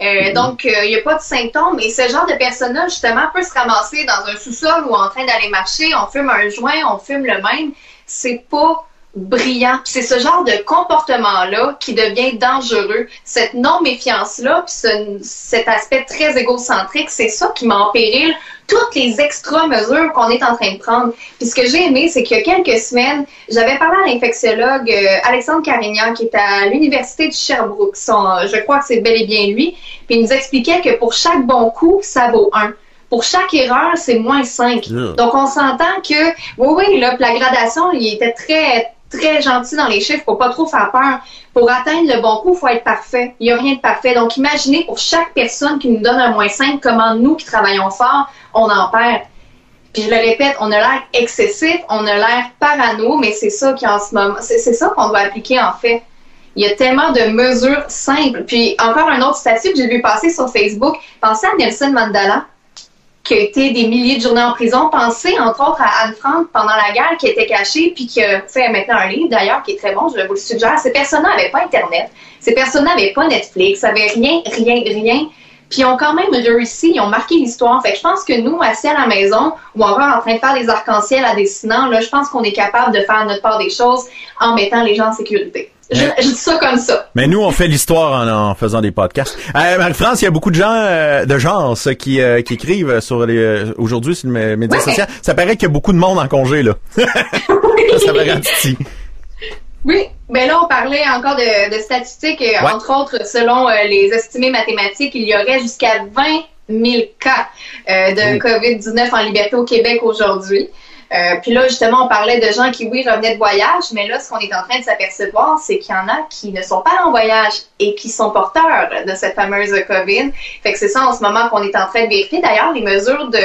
Euh, mm-hmm. Donc, euh, il n'y a pas de symptômes. Et ce genre de personnes-là, justement, peut se ramasser dans un sous-sol ou en train d'aller marcher. On fume un joint, on fume le même. C'est pas brillant. C'est ce genre de comportement-là qui devient dangereux. Cette non-méfiance-là, puis cet aspect très égocentrique, c'est ça qui met en péril toutes les extra mesures qu'on est en train de prendre. Puis ce que j'ai aimé, c'est qu'il y a quelques semaines, j'avais parlé à l'infectiologue euh, Alexandre Carignan, qui est à l'Université de Sherbrooke. je crois que c'est bel et bien lui. Puis il nous expliquait que pour chaque bon coup, ça vaut un pour chaque erreur, c'est moins 5. Donc, on s'entend que, oui, oui, là, la gradation, il était très, très gentil dans les chiffres pour pas trop faire peur. Pour atteindre le bon coup, il faut être parfait. Il n'y a rien de parfait. Donc, imaginez pour chaque personne qui nous donne un moins 5, comment nous qui travaillons fort, on en perd. Puis je le répète, on a l'air excessif, on a l'air parano, mais c'est ça qui en ce moment, c'est ça qu'on doit appliquer en fait. Il y a tellement de mesures simples. Puis encore un autre statut que j'ai vu passer sur Facebook. Pensez à Nelson Mandela qui a été des milliers de journées en prison. Pensez, entre autres, à Anne Frank pendant la guerre, qui était cachée, puis qui a fait maintenant un livre, d'ailleurs, qui est très bon, je vous le suggère. Ces personnes n'avaient pas Internet. Ces personnes n'avaient pas Netflix, n'avaient rien, rien, rien. Puis ils ont quand même réussi, ils ont marqué l'histoire. Fait que je pense que nous, assis à la maison, ou encore en train de faire des arcs-en-ciel à dessinant, là, je pense qu'on est capable de faire notre part des choses en mettant les gens en sécurité. Je, dis ça comme ça. Mais nous, on fait l'histoire en, faisant des podcasts. Euh, Marie-France, il y a beaucoup de gens euh, de genre qui, euh, qui écrivent sur les euh, aujourd'hui sur les médias sociaux. Ça paraît qu'il y a beaucoup de monde en congé là. (laughs) ça paraît (laughs) petit. Oui, mais là, on parlait encore de, statistiques. Entre autres, selon les estimés mathématiques, il y aurait jusqu'à 20 000 cas de COVID-19 en liberté au Québec aujourd'hui. Euh, puis là, justement, on parlait de gens qui, oui, revenaient de voyage, mais là, ce qu'on est en train de s'apercevoir, c'est qu'il y en a qui ne sont pas en voyage et qui sont porteurs de cette fameuse COVID. Fait que c'est ça en ce moment qu'on est en train de vérifier. D'ailleurs, les mesures de,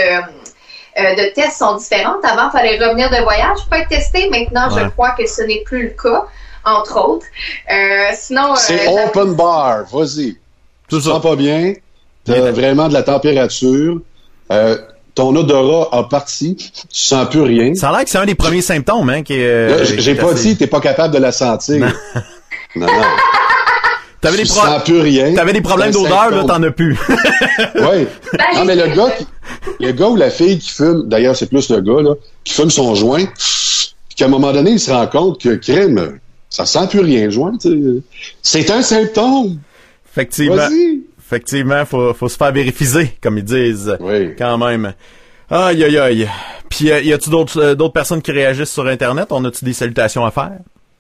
euh, de tests sont différentes. Avant, il fallait revenir de voyage pour être testé. Maintenant, je crois que ce n'est plus le cas, entre autres. Euh, sinon... c'est open bar, vas-y. Tu te sens pas bien, tu as vraiment de la température ton odorat a parti, tu sens plus rien. Ça a l'air que c'est un des premiers symptômes, hein, qui euh, J'ai pas dit dit, t'es pas capable de la sentir. non, non. (laughs) T'avais des, pro... plus rien. T'avais des problèmes d'odeur, là, t'en as plus. (laughs) oui. Non, mais le gars, qui, le gars ou la fille qui fume, d'ailleurs, c'est plus le gars, là, qui fume son joint, puis qu'à un moment donné, il se rend compte que crème, ça sent plus rien, le joint, C'est un symptôme. Effectivement. Effectivement, faut, faut se faire vérifier, comme ils disent. Oui. Quand même. Aïe, aïe, aïe. Puis, euh, y a-tu d'autres, euh, d'autres personnes qui réagissent sur Internet? On a-tu des salutations à faire?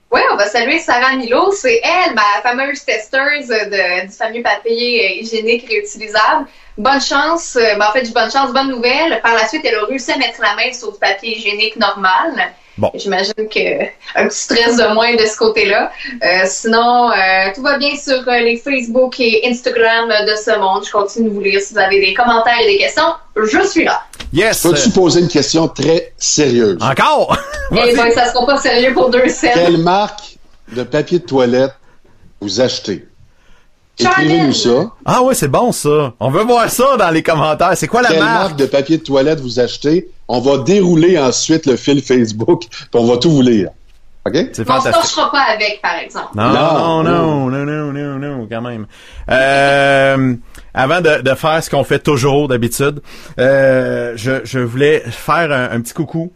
Oui, on va saluer Sarah Milo. C'est elle, ma fameuse testeuse de, du fameux papier hygiénique réutilisable. Bonne chance, euh, ben, en fait, bonne chance, bonne nouvelle. Par la suite, elle a réussi à mettre la main sur du papier hygiénique normal. Bon. J'imagine que un petit stress de moins de ce côté-là. Euh, sinon, euh, tout va bien sur les Facebook et Instagram de ce monde. Je continue de vous lire si vous avez des commentaires et des questions. Je suis là. Yes. Peux-tu poser une question très sérieuse? Encore? (laughs) Eh bien, ça sera pas sérieux pour deux semaines. Quelle marque de papier de toilette vous achetez? Écrivez-nous ça. Ah ouais, c'est bon ça. On veut voir ça dans les commentaires. C'est quoi la Quelle marque? de papier de toilette vous achetez? On va dérouler ensuite le fil Facebook, puis on va tout vous lire. OK? C'est fantastique. On ne se pas avec, par exemple. Non, non, non, non, non, non, non, quand même. Euh, avant de, de, faire ce qu'on fait toujours d'habitude, euh, je, je voulais faire un petit coucou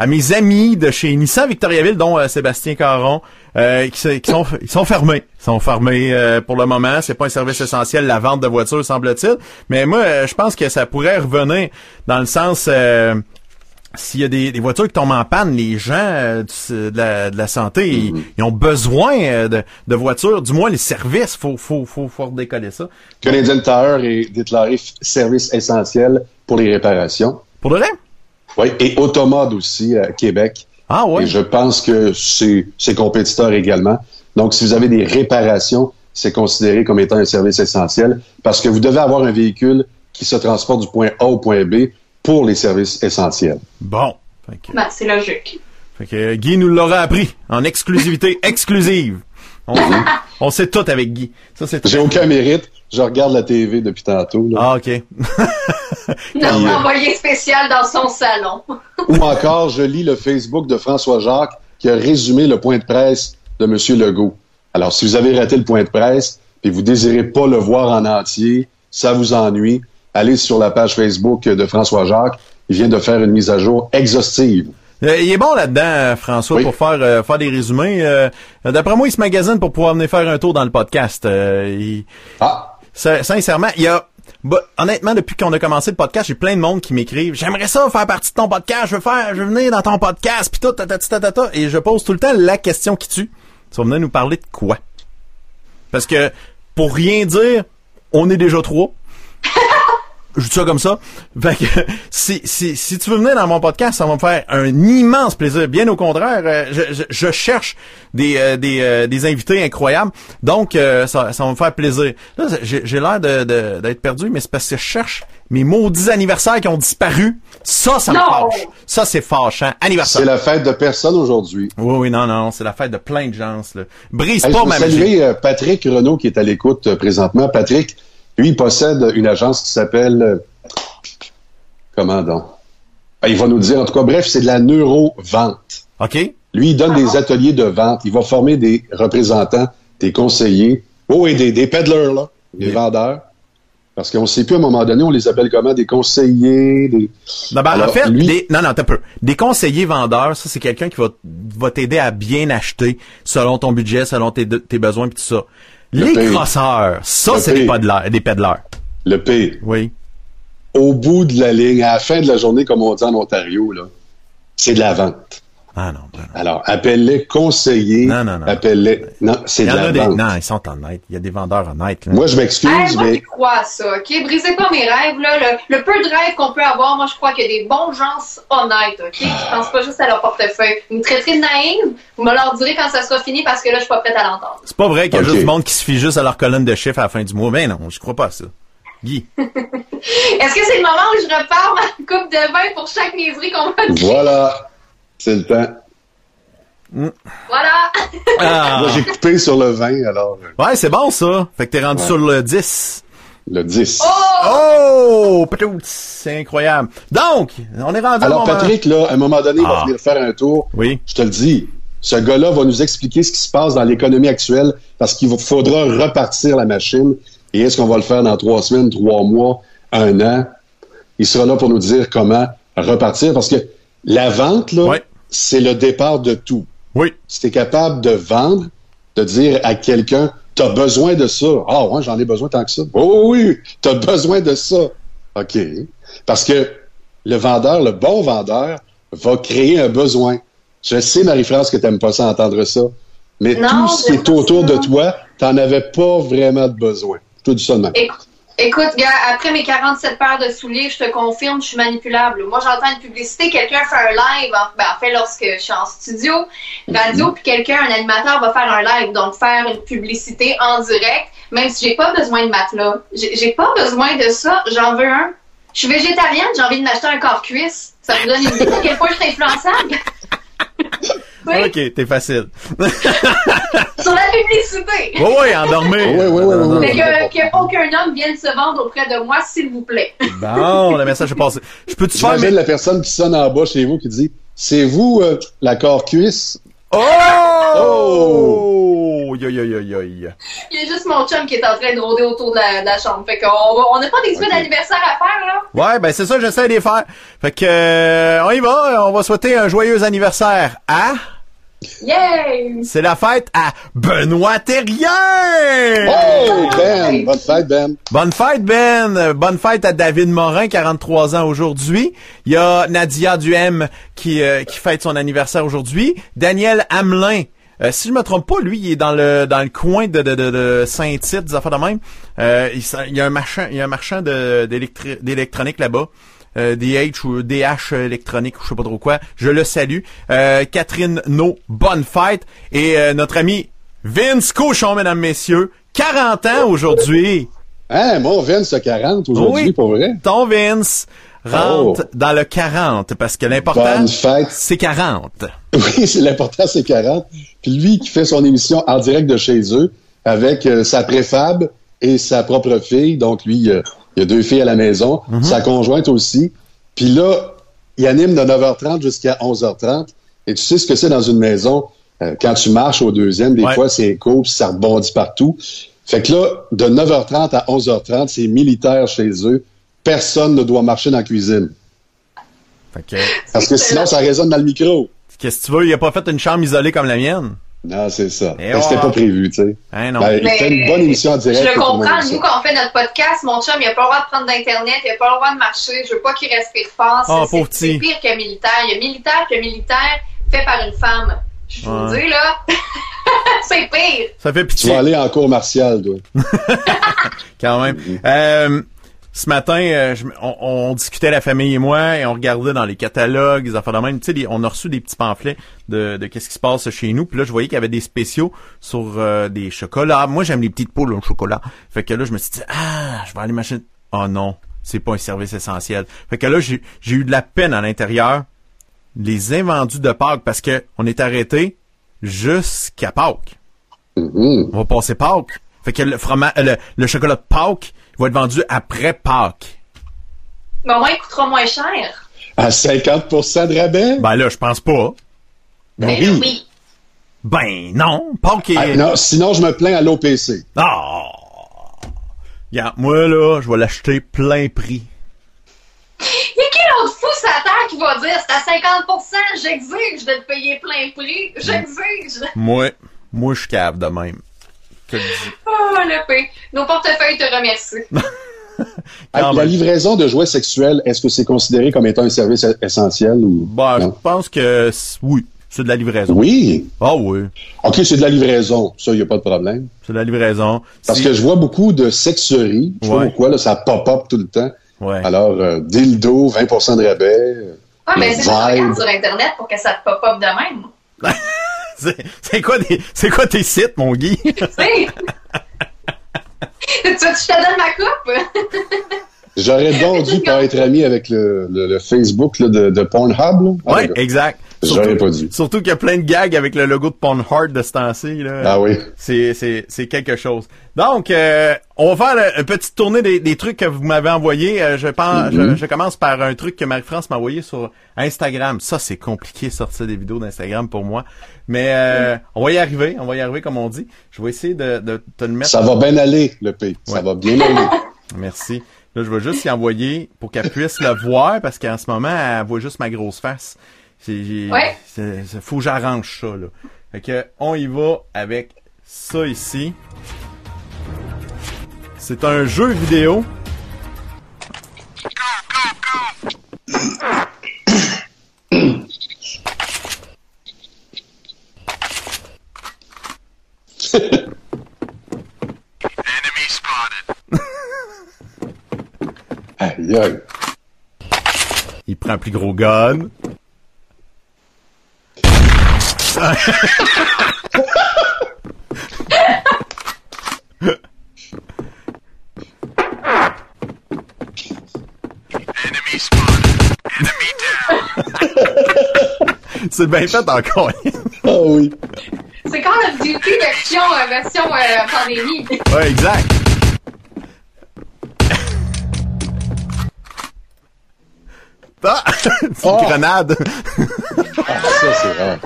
à mes amis de chez Nissan Victoriaville, dont euh, Sébastien Caron, euh, qui, sont ils sont fermés. Ils sont fermés euh, pour le moment. C'est pas un service essentiel, la vente de voitures, semble-t-il. Mais moi, je pense que ça pourrait revenir dans le sens s'il y a des, voitures qui tombent en panne, les gens de, la, santé, mm-hmm. ils, ont besoin de, voitures, du moins les services, faut faut faut faut redécoller ça. Canadian Tire est déclaré service essentiel pour les réparations. Pour de vrai? Oui, et Automode aussi à Québec. Ah oui. Et je pense que c'est ses compétiteurs également. Donc, si vous avez des réparations, c'est considéré comme étant un service essentiel parce que vous devez avoir un véhicule qui se transporte du point A au point B pour les services essentiels. Bon. Ben, c'est logique. Fait que Guy nous l'aura appris en exclusivité (laughs) exclusive. On, sait tout avec Guy. Ça, c'est J'ai aucun mérite. Je regarde la TV depuis tantôt. Ah, OK. (laughs) Un euh, envoyé spécial dans son salon. ou encore, je lis le Facebook de François Jacques qui a résumé le point de presse de M. Legault. Alors, si vous avez raté le point de presse et vous désirez pas le voir en entier, ça vous ennuie, allez sur la page Facebook de François Jacques. Il vient de faire une mise à jour exhaustive. Euh, il est bon là-dedans, François, pour faire euh, faire des résumés. D'après moi, il se magasine pour pouvoir venir faire un tour dans le podcast. Ah. Sincèrement, il y a bah, honnêtement, depuis qu'on a commencé le podcast, j'ai plein de monde qui m'écrivent J'aimerais ça faire partie de ton podcast, je veux faire, je veux venir dans ton podcast, puis tout, ta, ta, ta, ta, et je pose tout le temps la question qui tue. Tu vas venir nous parler de quoi? Parce que pour rien dire, on est déjà trois. Je dis ça comme ça. Fait que, (laughs) si, si, si tu veux venir dans mon podcast, ça va me faire un immense plaisir. Bien au contraire, euh, je, je, cherche des, euh, des, euh, des invités incroyables. Donc, ça, ça va me faire plaisir. Là, j'ai l'air d'être de, perdu, mais c'est parce que je cherche mes maudits anniversaires qui ont disparu. Ça, ça me fâche. Ça, c'est fâchant. Anniversaire. C'est la fête de personne aujourd'hui. Oui, oui, non, non, c'est la fête de plein de gens. Là. Brise pas ma magie. Patrick Renault qui est à l'écoute présentement. Patrick, lui, il possède une agence qui s'appelle... Euh, comment donc? Ben, il va nous dire, en tout cas, bref, c'est de la neuro-vente. OK. Lui, il donne des ateliers de vente. Il va former des représentants, des conseillers, oh, et des, des peddlers, là, des vendeurs. Parce qu'on ne sait plus à un moment donné, on les appelle comment? Des conseillers, des... Non, ben, en fait, non, non, t'as peu. Des conseillers vendeurs, ça, c'est quelqu'un qui va, va t'aider à bien acheter selon ton budget, selon tes, tes besoins et tout ça les crosseurs, ça, c'est des, des pédaleurs. Le P. Oui. Au bout de la ligne, à la fin de la journée, comme on dit en Ontario, là, c'est de la vente. Ah non, Alors, appelle-les conseillers. Non, non, non. Appelle-les. Non, c'est de la vente. Non, ils sont honnêtes. Il y a des vendeurs honnêtes. Moi, je m'excuse, mais... Moi, je crois ça, OK? Brisez pas mes rêves, là. Le, peu de rêves qu'on peut avoir, moi, je crois qu'il y a des bons gens honnêtes, OK? Je pense pas juste à leur portefeuille. Vous me traiterez de naïve, vous me leur direz quand ça sera fini parce que là, je suis pas prête à l'entendre. C'est pas vrai qu'il y a juste du monde qui se fie juste à leur colonne de chiffres à la fin du mois. Mais non, je crois pas à ça. Guy. (laughs) Est-ce que c'est le moment où je repars ma coupe de vin pour chaque niaiserie qu'on va dire? Voilà. C'est le temps. Voilà! Ah. j'ai coupé sur le 20, alors. Ouais, c'est bon, ça. Fait que t'es rendu sur le 10. le 10. Oh! oh! C'est incroyable. Donc, on est rendu Alors, Patrick, là, à un moment donné, il va ah. venir faire un tour. Oui. Je te le dis. Ce gars-là va nous expliquer ce qui se passe dans l'économie actuelle parce qu'il faudra repartir la machine. Et est-ce qu'on va le faire dans trois semaines, trois mois, un an? Il sera là pour nous dire comment repartir parce que la vente, là, c'est le départ de tout. Oui. Si tu es capable de vendre, de dire à quelqu'un, tu as besoin de ça. Ah, ouais, j'en ai besoin tant que ça. Oh oui, tu as besoin de ça. OK. Parce que le vendeur, le bon vendeur, va créer un besoin. Je sais, Marie-France, que tu n'aimes pas ça entendre ça. Mais tout ce qui est autour de toi, tu n'en avais pas vraiment de besoin. Tout du ça de Écoute, gars, après mes 47 paires de souliers, je te confirme, je suis manipulable. Moi, j'entends une publicité, quelqu'un fait un live, en, ben, fait, lorsque je suis en studio, radio, mhm. puis quelqu'un, un animateur, va faire un live, donc faire une publicité en direct, même si j'ai pas besoin de matelas. J'ai pas besoin de ça, j'en veux un. Je suis végétarienne, j'ai envie de m'acheter un corps cuisse. Ça vous donne une idée à quel point je suis influençable. (laughs) Ok, t'es facile. (laughs) Sur la publicité. Oui, oui, endormir. Oui, oui, oui. oui, Mais que, aucun homme vienne se vendre auprès de moi, s'il vous plaît. Bon, le message est passé. Je peux te faire. la personne qui sonne en bas chez vous qui dit C'est vous, euh, l'accord cuisse? Oh! Oh! Yo, yo, yo, yo, Il y a juste mon chum qui est en train de rôder autour de la, chambre. Fait qu'on on n'a pas des okay. d'anniversaire à faire, là. Ouais, ben c'est ça, j'essaie de les faire. Fait que, euh, on y va. On va souhaiter un joyeux anniversaire à... Yay! C'est la fête à Benoît Terrien! Oh, Ben! Bonne fête, Ben! Bonne fête, Ben! Bonne fête à David Morin, 43 ans aujourd'hui. Il y a Nadia Duhem qui, euh, qui fête son anniversaire aujourd'hui. Daniel Hamelin, euh, si je me trompe pas, lui, il est dans le dans le coin de, de, de, Saint-Tite, des affaires de même. Euh, il, y a un marchand, il y a un marchand d'électronique là-bas. Euh, DH ou DH électronique ou je sais pas trop quoi. Je le salue. Euh, Catherine No, bonne fête. Et euh, notre ami Vince Cochon, mesdames, messieurs, 40 ans aujourd'hui. Hein, mon Vince a 40 aujourd'hui, oui, pour vrai? Ton Vince rentre oh. dans le 40 parce que l'important, c'est 40. (laughs) Oui, c'est l'important, c'est 40. Puis lui qui fait son émission en direct de chez eux avec sa préfab et sa propre fille. Donc lui, il y a deux filles à la maison, mhm. sa conjointe aussi. Puis là, il anime de 9h30 jusqu'à 11h30. Et tu sais ce que c'est dans une maison. Euh, quand tu marches au deuxième, des fois, c'est écho, puis ça rebondit partout. Fait que là, de 9h30 à 11h30, c'est militaire chez eux. Personne ne doit marcher dans la cuisine. Parce que sinon, ça résonne dans le micro. Qu'est-ce que tu veux? Il a pas fait une chambre isolée comme la mienne? Non, c'est ça. Et C'était pas prévu, tu sais. Hein, non. Ben, fait une bonne émission en direct. Je le comprends. Nous, quand on fait notre podcast, mon chum, il a pas le droit de prendre d'Internet, il a pas le droit de marcher. Je veux pas qu'il respire fort. Oh, c'est pire que militaire. Il y a militaire que militaire fait par une femme. Je vous le dis, là. (laughs) c'est pire. Ça fait pitié. Tu vas aller en cours martial, toi. (laughs) quand même. euh, ce matin, euh, on, discutait la famille et moi et on regardait dans les catalogues, les affaires de même. Tu sais, on a reçu des petits pamphlets de, qu'est-ce qui se passe chez nous. Puis là, je voyais qu'il y avait des spéciaux sur euh, des chocolats. Moi, j'aime les petites poules au chocolat. Fait que là, je me suis dit, ah, je vais aller m'acheter. Oh non, c'est pas un service essentiel. Fait que là, j'ai eu de la peine à l'intérieur. Les invendus de Pâques parce que on est arrêté jusqu'à Pâques. Mm-hmm. On va passer Pâques. Fait que le fromage, le, le chocolat de Pâques, va être vendu après Pâques. Mais au moins, il coûtera moins cher. À 50% de rabais? Ben là, je pense pas. Ben, ben oui. Ben non, Pâques est... Ah, non, sinon, je me plains à l'OPC. Ah! Yeah, moi, là, je vais l'acheter plein prix. Il (laughs) y a quel autre fou sur la terre qui va dire c'est à 50% j'exige de le payer plein prix, j'exige? Moi, moi, je cave de même. Oh, le pain. Nos portefeuilles te remercient. (laughs) la livraison de jouets sexuels, est-ce que c'est considéré comme étant un service essentiel ou bah, je pense que oui, c'est de la livraison. Oui. Ah oui. OK, c'est de la livraison. Ça, il n'y a pas de problème. C'est de la livraison. Parce que je vois beaucoup de sexeries. Je sais pas pourquoi, là, ça pop-up tout le temps. Ouais. Alors, euh, dildo, 20% de rabais. Ah, mais c'est sur Internet pour que ça te pop-up de même. (laughs) C'est quoi, c'est quoi tes sites, mon Guy? (laughs) tu, tu te donne ma coupe? J'aurais donc (laughs) dû pas être ami avec le, le, Facebook de, de, Pornhub. Oui, exact. J'aurais pas dit. Surtout qu'il y a plein de gags avec le logo de Pornhard de ce temps-ci. Ah oui. C'est, c'est, c'est quelque chose. Donc, euh, on va faire une petite tournée des, des trucs que vous m'avez envoyés. Euh, je, pense, Mm-hmm. je, commence par un truc que Marie-France m'a envoyé sur Instagram. Ça, c'est compliqué sortir des vidéos d'Instagram pour moi. Mais euh, on va y arriver. On va y arriver, comme on dit. Je vais essayer de, de te le mettre. Ça va bien aller, le P. Ça va bien aller. (laughs) Merci. Là, je vais juste y envoyer pour qu'elle puisse le voir parce qu'en ce moment, elle voit juste ma grosse face. C'est, j'ai- Ouais. c'est- c'est- faut que j'arrange ça, là. Fait que, on y va avec ça ici. C'est un jeu vidéo. Aïe, aïe. Il prend un plus gros gun. (laughs) C'est bien fait encore. Ah oui. C'est Call of Duty version, euh, version euh, pandémie. ouais, exact. Ah! C'est (laughs) une Oh! grenade. Ah, ça, c'est rare.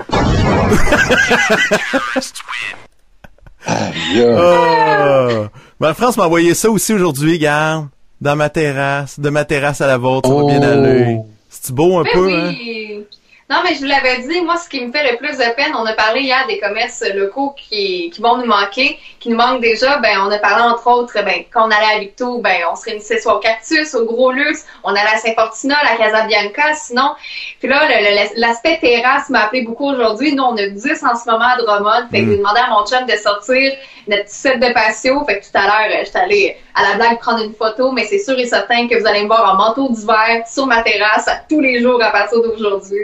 Aïe, aïe. Oh. Ben, France m'a envoyé ça aussi aujourd'hui, garde. Dans ma terrasse. De ma terrasse à la vôtre, ça va bien Oh. aller. C'est beau un Mais peu, hein? Non, mais je vous l'avais dit, moi, ce qui me fait le plus de peine, on a parlé hier des commerces locaux qui, qui vont nous manquer, qui nous manquent déjà. Ben, on a parlé entre autres, ben, quand on allait à Victo, ben, on se réunissait soit au Cactus, au Gros Luxe, on allait à Saint-Portina, à la Casabianca, sinon. Puis là, l'aspect terrasse m'a appelé beaucoup aujourd'hui. Nous, on a 10 en ce moment à Drummond. Fait que j'ai demandé à mon chum de sortir notre petit set de patio. Fait que tout à l'heure, j'étais allée à la blague prendre une photo, mais c'est sûr et certain que vous allez me voir en manteau d'hiver sur ma terrasse à tous les jours à partir d'aujourd'hui.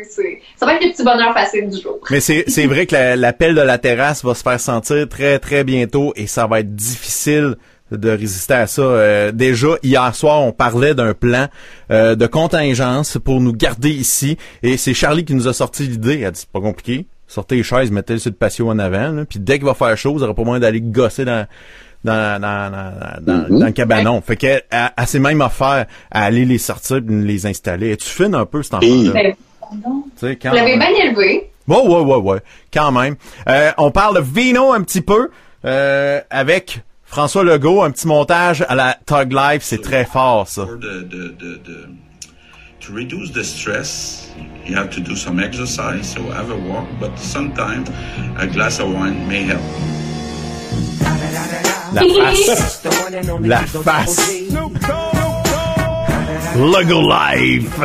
Ça va être le petit bonheur facile du jour. Mais c'est, vrai que la- l'appel de la terrasse va se faire sentir très, très bientôt et ça va être difficile de résister à ça. Euh, déjà, hier soir, on parlait d'un plan euh, de contingence pour nous garder ici et c'est Charlie qui nous a sorti l'idée. Elle a dit, c'est pas compliqué. Sortez les chaises, mettez le sur patio en avant. là. Puis dès qu'il va faire chaud, vous aurez pas moyen d'aller gosser dans dans, dans, dans, dans- Mhm. dans le cabanon. Fait qu'elle elle, elle s'est même offert à aller les sortir et les installer. Es-tu fine un peu, cet enfant-là? Ben, Tu sais, quand vous l'avez même. bien élevé. Ouais, ouais, ouais, ouais. Quand même. Euh, on parle de vino un petit peu euh, avec François Legault, un petit montage à la Tug Life, c'est très fort ça. The, the, the, the, to reduce the stress, you have to do some exercise, so have a walk, but sometimes a glass of wine may help. La face. La face. Life.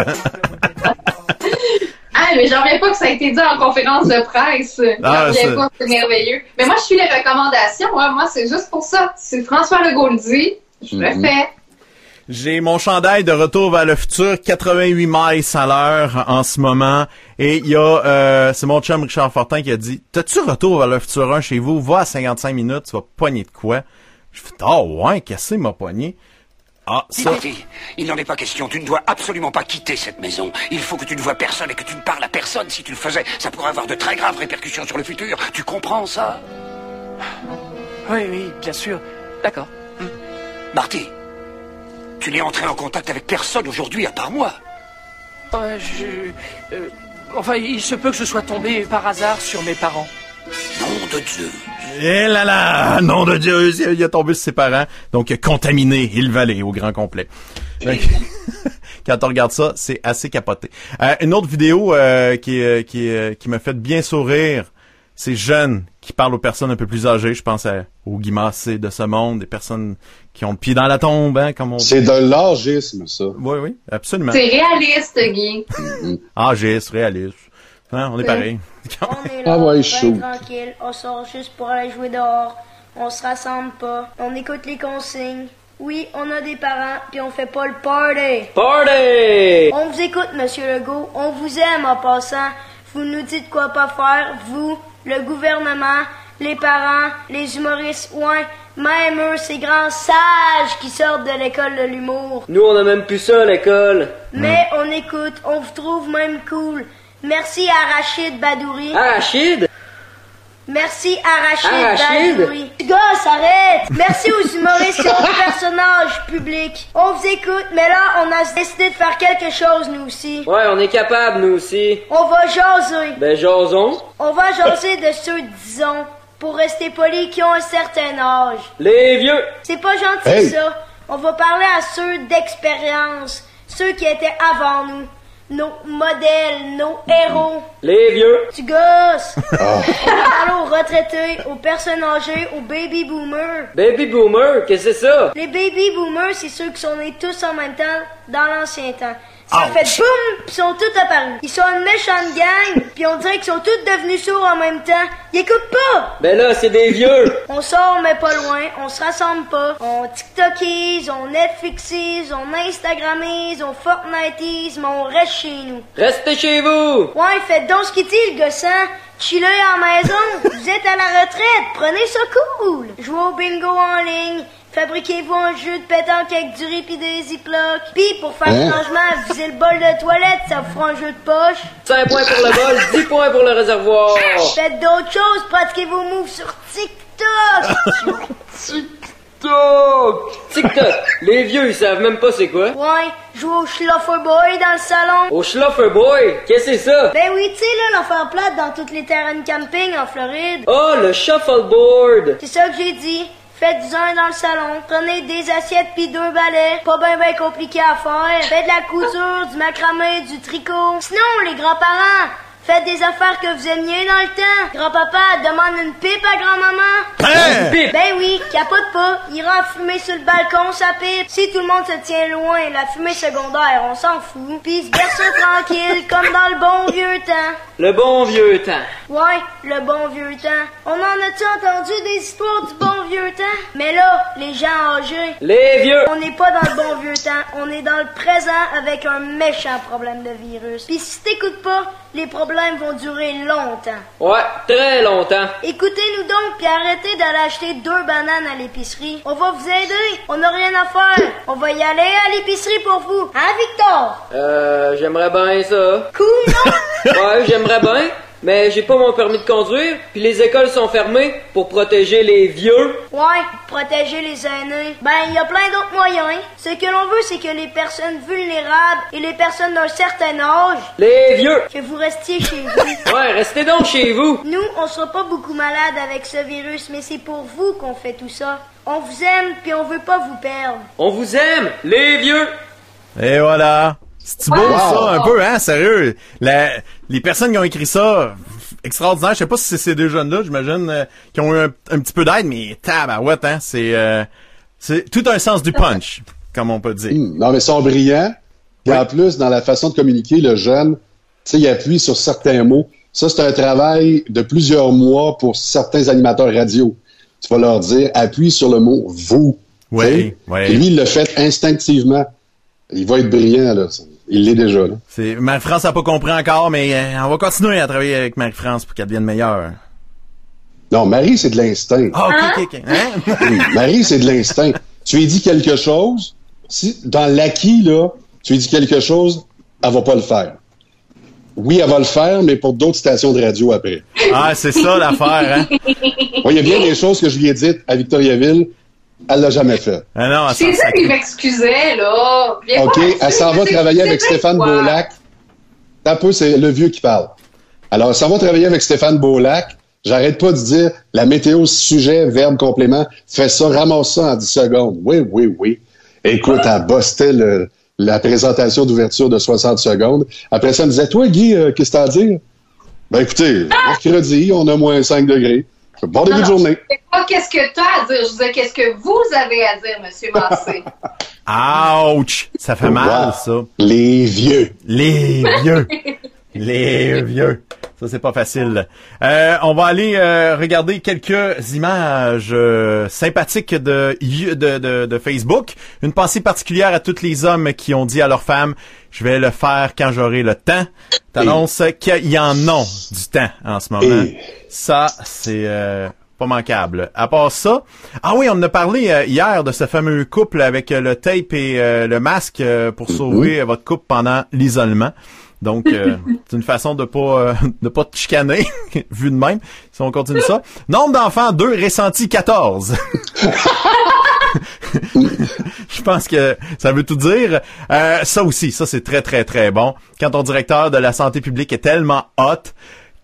Ah, (laughs) mais j'en reviens pas que ça a été dit en conférence de presse. Ah, J'en c'est- reviens pas, c'est merveilleux. Mais moi, je suis les recommandations. hein. Moi, c'est juste pour ça. Si François Legault le dit, je le Mhm. fais. J'ai mon chandail de retour vers le futur, 88 miles à l'heure en ce moment. Et il y a, euh, c'est mon chum Richard Fortin qui a dit, t'as-tu retour vers le futur 1 chez vous? Va à 55 minutes, tu vas pogner de quoi? Je fais, oh ouais, qu'est-ce que m'a pogné? Ah, ça, Écoutez, il n'en est pas question. Tu ne dois absolument pas quitter cette maison. Il faut que tu ne vois personne et que tu ne parles à personne. Si tu le faisais, ça pourrait avoir de très graves répercussions sur le futur. Tu comprends ça? Oui, oui, bien sûr. D'accord. Marty, tu n'es entré en contact avec personne aujourd'hui à part moi. Euh, je... euh, enfin, il se peut que je sois tombé par hasard sur mes parents. Nom de Dieu. Eh là là, nom de Dieu, il a tombé sur ses parents. Donc, contaminé, il valait au grand complet. Donc, (laughs) Quand on regarde ça, c'est assez capoté. Euh, une autre vidéo euh, qui, euh, qui, euh, qui m'a fait bien sourire, c'est Jeune qui parle aux personnes un peu plus âgées. Je pense à, aux Guimassé de ce monde, des personnes qui ont le pied dans la tombe, hein, comme on dit. C'est de l'âgisme, ça. Oui, oui, absolument. C'est réaliste, Guy. Âgiste, réaliste. Hein, on est pareil. On est (laughs) Ah là, ouais, ben chaud. tranquille. On sort juste pour aller jouer dehors. On se rassemble pas. On écoute les consignes. Oui, on a des parents, puis on fait pas le party. Party! On vous écoute, Monsieur Legault. On vous aime en passant. Vous nous dites quoi pas faire. Vous, le gouvernement, les parents, les humoristes, ouais, même eux, ces grands sages qui sortent de l'école de l'humour. Nous, on a même plus ça à l'école. Mais on écoute, on vous trouve même cool. Merci à Rachid Badouri. Rachid? Merci Arachid, Arachid. Gosse, arrête! Merci aux humoristes et aux personnages publics. On vous écoute, mais là, on a décidé de faire quelque chose, nous aussi. Ouais, on est capable, nous aussi. On va jaser. Ben, jasons. On va jaser de ceux, disons, pour rester poli, qui ont un certain âge. Les vieux! C'est pas gentil, ça. On va parler à ceux d'expérience, ceux qui étaient avant nous nos modèles, nos héros. Les vieux. Tu gosses. (laughs) (laughs) Oh. On aux retraités, aux personnes âgées, aux baby boomers. Baby boomers, qu'est-ce que c'est ça? Les baby boomers, c'est ceux qui sont nés tous en même temps dans l'ancien temps. Ça fait boum, pis sont tous apparus. Ils sont une méchante gang, puis on dirait qu'ils sont tous devenus sourds en même temps. Ils écoutent pas! Ben là, c'est des vieux! on sort, mais pas loin, on se rassemble pas. On TikTokise, on Netflixise, on Instagramise, on Fortniteise, mais on reste chez nous. Restez chez vous! Ouais, faites donc ce qu'il dit, le gossant. Chillez en maison, vous êtes à la retraite, prenez ça cool! Jouez au bingo en ligne, Fabriquez-vous un jeu de pétanque avec du riz pis des ziplocs. Pis pour faire le hein? changement, visez le bol de toilette, ça vous fera un jeu de poche. 5 points pour le bol, 10 points pour le réservoir. Faites d'autres choses, pratiquez vos moves sur TikTok. TikTok! TikTok! Les vieux, ils savent même pas c'est quoi. Ouais, jouer au Schlufferboy dans le salon. Au Schlufferboy? Qu'est-ce que c'est ça? Ben oui, tu sais, là, l'enfer plate dans toutes les terrains de camping en Floride. Oh, le shuffleboard! C'est ça que j'ai dit. Faites-en dans le salon. Prenez des assiettes puis deux balais. Pas bien ben compliqué à faire. Faites de la couture, du macramé, du tricot. Sinon, les grands-parents, Faites des affaires que vous aimiez dans le temps. Grand-papa demande une pipe à grand-maman. Hein? pipe? Ben oui, capote pas. Il ira fumer sur le balcon sa pipe. Si tout le monde se tient loin, la fumée secondaire, on s'en fout. Puis se berce tranquille, (laughs) comme dans le bon vieux temps. Le bon vieux temps. Ouais, le bon vieux temps. On en a-tu entendu des histoires du bon vieux temps? Mais là, les gens âgés. Les vieux. On n'est pas dans le bon vieux temps. On est dans le présent avec un méchant problème de virus. Puis si t'écoutes pas, les problèmes vont durer longtemps. Ouais, très longtemps. Écoutez-nous donc, puis arrêtez d'aller acheter deux bananes à l'épicerie. On va vous aider. On n'a rien à faire. On va y aller à l'épicerie pour vous. Hein, Victor? Euh, j'aimerais bien ça. Cool, non? ouais, j'aimerais bien mais j'ai pas mon permis de conduire, puis les écoles sont fermées pour protéger les vieux. Ouais, protéger les aînés. Ben, il y a plein d'autres moyens. Ce que l'on veut, c'est que les personnes vulnérables et les personnes d'un certain âge... Les vieux! Que vous restiez chez vous. (laughs) ouais, restez donc chez vous. Nous, on sera pas beaucoup malades avec ce virus, mais c'est pour vous qu'on fait tout ça. On vous aime, puis on veut pas vous perdre. On vous aime, les vieux! Et voilà! C'est beau ça, un peu, hein, sérieux. Les personnes qui ont écrit ça, extraordinaire. Je sais pas si c'est ces deux jeunes-là, j'imagine, euh, qui ont eu un, petit peu d'aide, mais tabarouette, hein, c'est euh, c'est tout un sens du punch, comme on peut dire. Non, mais ils sont brillants. Et en plus, dans la façon de communiquer, le jeune, tu sais, il appuie sur certains mots. Ça, c'est un travail de plusieurs mois pour certains animateurs radio. Tu vas leur dire, appuie sur le mot vous. Oui, oui. Et lui, il le fait instinctivement. Il va être brillant, là. Il l'est déjà. C'est Marie-France n'a pas compris encore, mais euh, on va continuer à travailler avec Marie-France pour qu'elle devienne meilleure. Non, Marie, c'est de l'instinct. Ah, ok, ok, hein? (laughs) Marie, c'est de l'instinct. Tu lui dis quelque chose, si dans l'acquis, là, tu lui dis quelque chose, elle va pas le faire. Oui, elle va le faire, mais pour d'autres stations de radio après. Ah, c'est ça l'affaire, hein? Il y a bien des choses que je lui ai dites à Victoriaville elle l'a jamais fait. Ah non, c'est ça qu'il m'excusait, là. OK, elle s'en va travailler avec Stéphane Beaulac. Un peu, c'est le vieux qui parle. Alors, elle s'en va travailler avec Stéphane Beaulac. J'arrête pas de dire la météo, sujet, verbe, complément. Fais ça, ramasse ça en 10 secondes. Oui, oui, oui. Écoute, elle bossait la présentation d'ouverture de 60 secondes. Après ça, elle me disait, toi, Guy, euh, qu'est-ce que t'as à dire? Ben, écoutez, mercredi, on a moins 5 degrés. Bon début de journée. pas qu'est-ce que tu as à dire, je disais qu'est-ce que vous avez à dire, Monsieur Massé? (laughs) Ouch! Ça fait mal, ça. Les vieux. Les vieux. (laughs) Les vieux. Ça, c'est pas facile. Euh, on va aller euh, regarder quelques images euh, sympathiques de, de, de, Facebook. Une pensée particulière à tous les hommes qui ont dit à leurs femmes, je vais le faire quand j'aurai le temps. T'annonces qu'il y en a du temps en ce moment. Ça, c'est pas manquable. À part ça, ah oui, on a parlé euh, hier de ce fameux couple avec euh, le tape et euh, le masque pour sauver votre couple pendant l'isolement. Donc, (laughs) c'est une façon de pas (laughs) de pas te chicaner, (laughs) vu de même, si on continue ça. Nombre d'enfants, 2, ressenti 14. Je pense que ça veut tout dire. ça aussi, ça c'est très très très bon. Quand ton directeur de la santé publique est tellement hot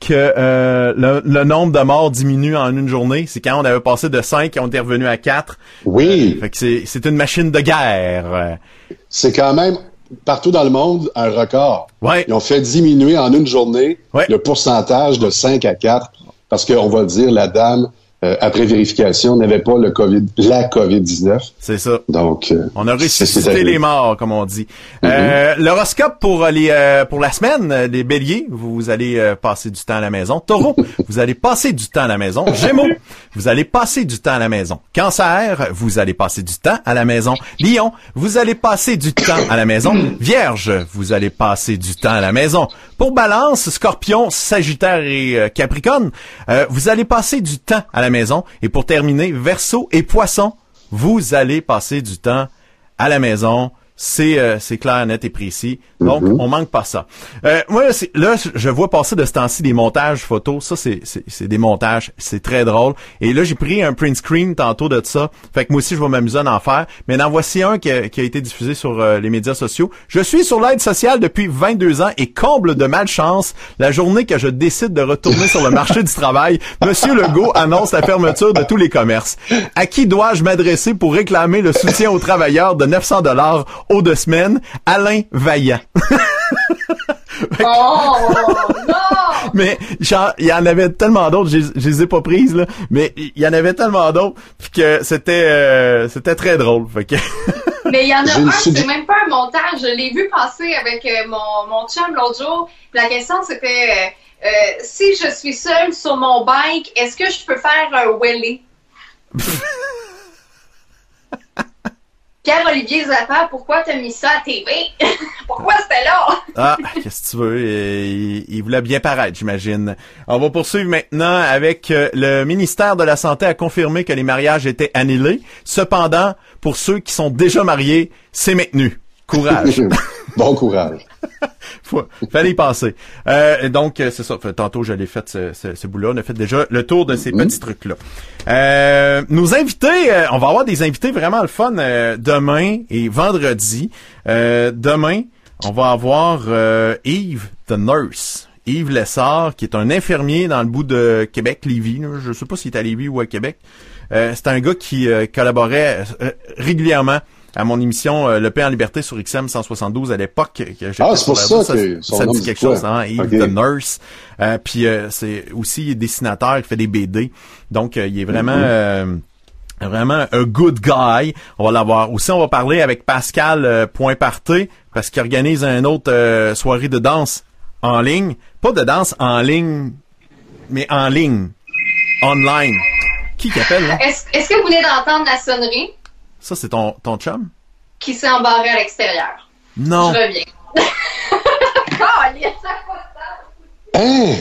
que euh, le, nombre de morts diminue en une journée. C'est quand on avait passé de 5 et on était revenu à 4. Oui. fait que c'est une machine de guerre. C'est quand même partout dans le monde un record. Ouais. Ils ont fait diminuer en une journée le pourcentage de 5 à 4 parce qu'on va dire la dame euh, après vérification, n'avait pas le COVID, la COVID-19. C'est ça. Donc, euh, on a ressuscité les morts, comme on dit. Euh, mhm. L'horoscope pour les pour la semaine, les Béliers, vous allez passer du temps à la maison. Taureau, (laughs) vous allez passer du temps à la maison. Gémeaux, vous allez passer du temps à la maison. Cancer, vous allez passer du temps à la maison. Lion, vous allez passer du temps à la maison. Vierge, vous allez passer du temps à la maison. Pour Balance, Scorpion, Sagittaire et Capricorne, vous allez passer du temps à la maison. Et pour terminer, Verseau et Poisson, vous allez passer du temps à la maison c'est euh, c'est clair, net et précis. Donc, mhm. on manque pas ça. Euh, moi, là, je vois passer de ce temps-ci des montages photos. Ça, c'est c'est des montages. C'est très drôle. Et là, j'ai pris un print screen tantôt de ça. Fait que moi aussi, je vais m'amuser à en faire. Mais en voici un qui a, qui a été diffusé sur euh, les médias sociaux. Je suis sur l'aide sociale depuis 22 ans et comble de malchance, la journée que je décide de retourner sur le marché du travail, (laughs) Monsieur Legault annonce la fermeture de tous les commerces. À qui dois-je m'adresser pour réclamer le soutien aux travailleurs de 900 dollars de semaine, Alain Vaillant. (laughs) oh non! (laughs) Mais genre, il y en avait tellement d'autres, je, je les ai pas prises là, mais il y en avait tellement d'autres que c'était euh, c'était très drôle. Fait que (laughs) mais il y en a un, c'est même pas un montage. Je l'ai vu passer avec euh, mon, mon chum l'autre jour. La question c'était euh, si je suis seule sur mon bike, est-ce que je peux faire un wheelie? Pierre-Olivier Zaffa, pourquoi t'as mis ça à TV? (laughs) pourquoi c'était là? ah, qu'est-ce que tu veux? Il, voulait bien paraître, j'imagine. On va poursuivre maintenant avec euh, le ministère de la Santé a confirmé que les mariages étaient annulés. Cependant, pour ceux qui sont déjà mariés, c'est maintenu. Courage. (laughs) bon courage. (laughs) Faut, fallait y passer. Euh, donc, euh, c'est ça. Tantôt, je l'ai fait ce, ce, ce bout-là. On a fait déjà le tour de ces petits trucs-là. Euh, nos invités, euh, on va avoir des invités vraiment le fun demain et vendredi. demain, on va avoir Yves, the nurse. Yves Lessard, qui est un infirmier dans le bout de Québec, Lévis. Je sais pas s'il est à Lévis ou à Québec. c'est un gars qui collaborait régulièrement à mon émission euh, Le Paix en liberté sur XM 172 à l'époque que Ah, c'est pour ça, ça que ça, dit quelque chose, hein, Yves the Nurse. Euh, puis euh, c'est aussi dessinateur, il fait des BD. Donc il est vraiment mm-hmm. vraiment un good guy. On va l'avoir. Aussi, on va parler avec Pascal Point Parté parce qu'il organise une autre soirée de danse en ligne. Pas de danse en ligne, mais en ligne. Online. Qui appelle, là? Est-ce que vous venez d'entendre la sonnerie? Ça, c'est ton, ton chum? Qui s'est embarré à l'extérieur. Non. Je reviens. (laughs) hein?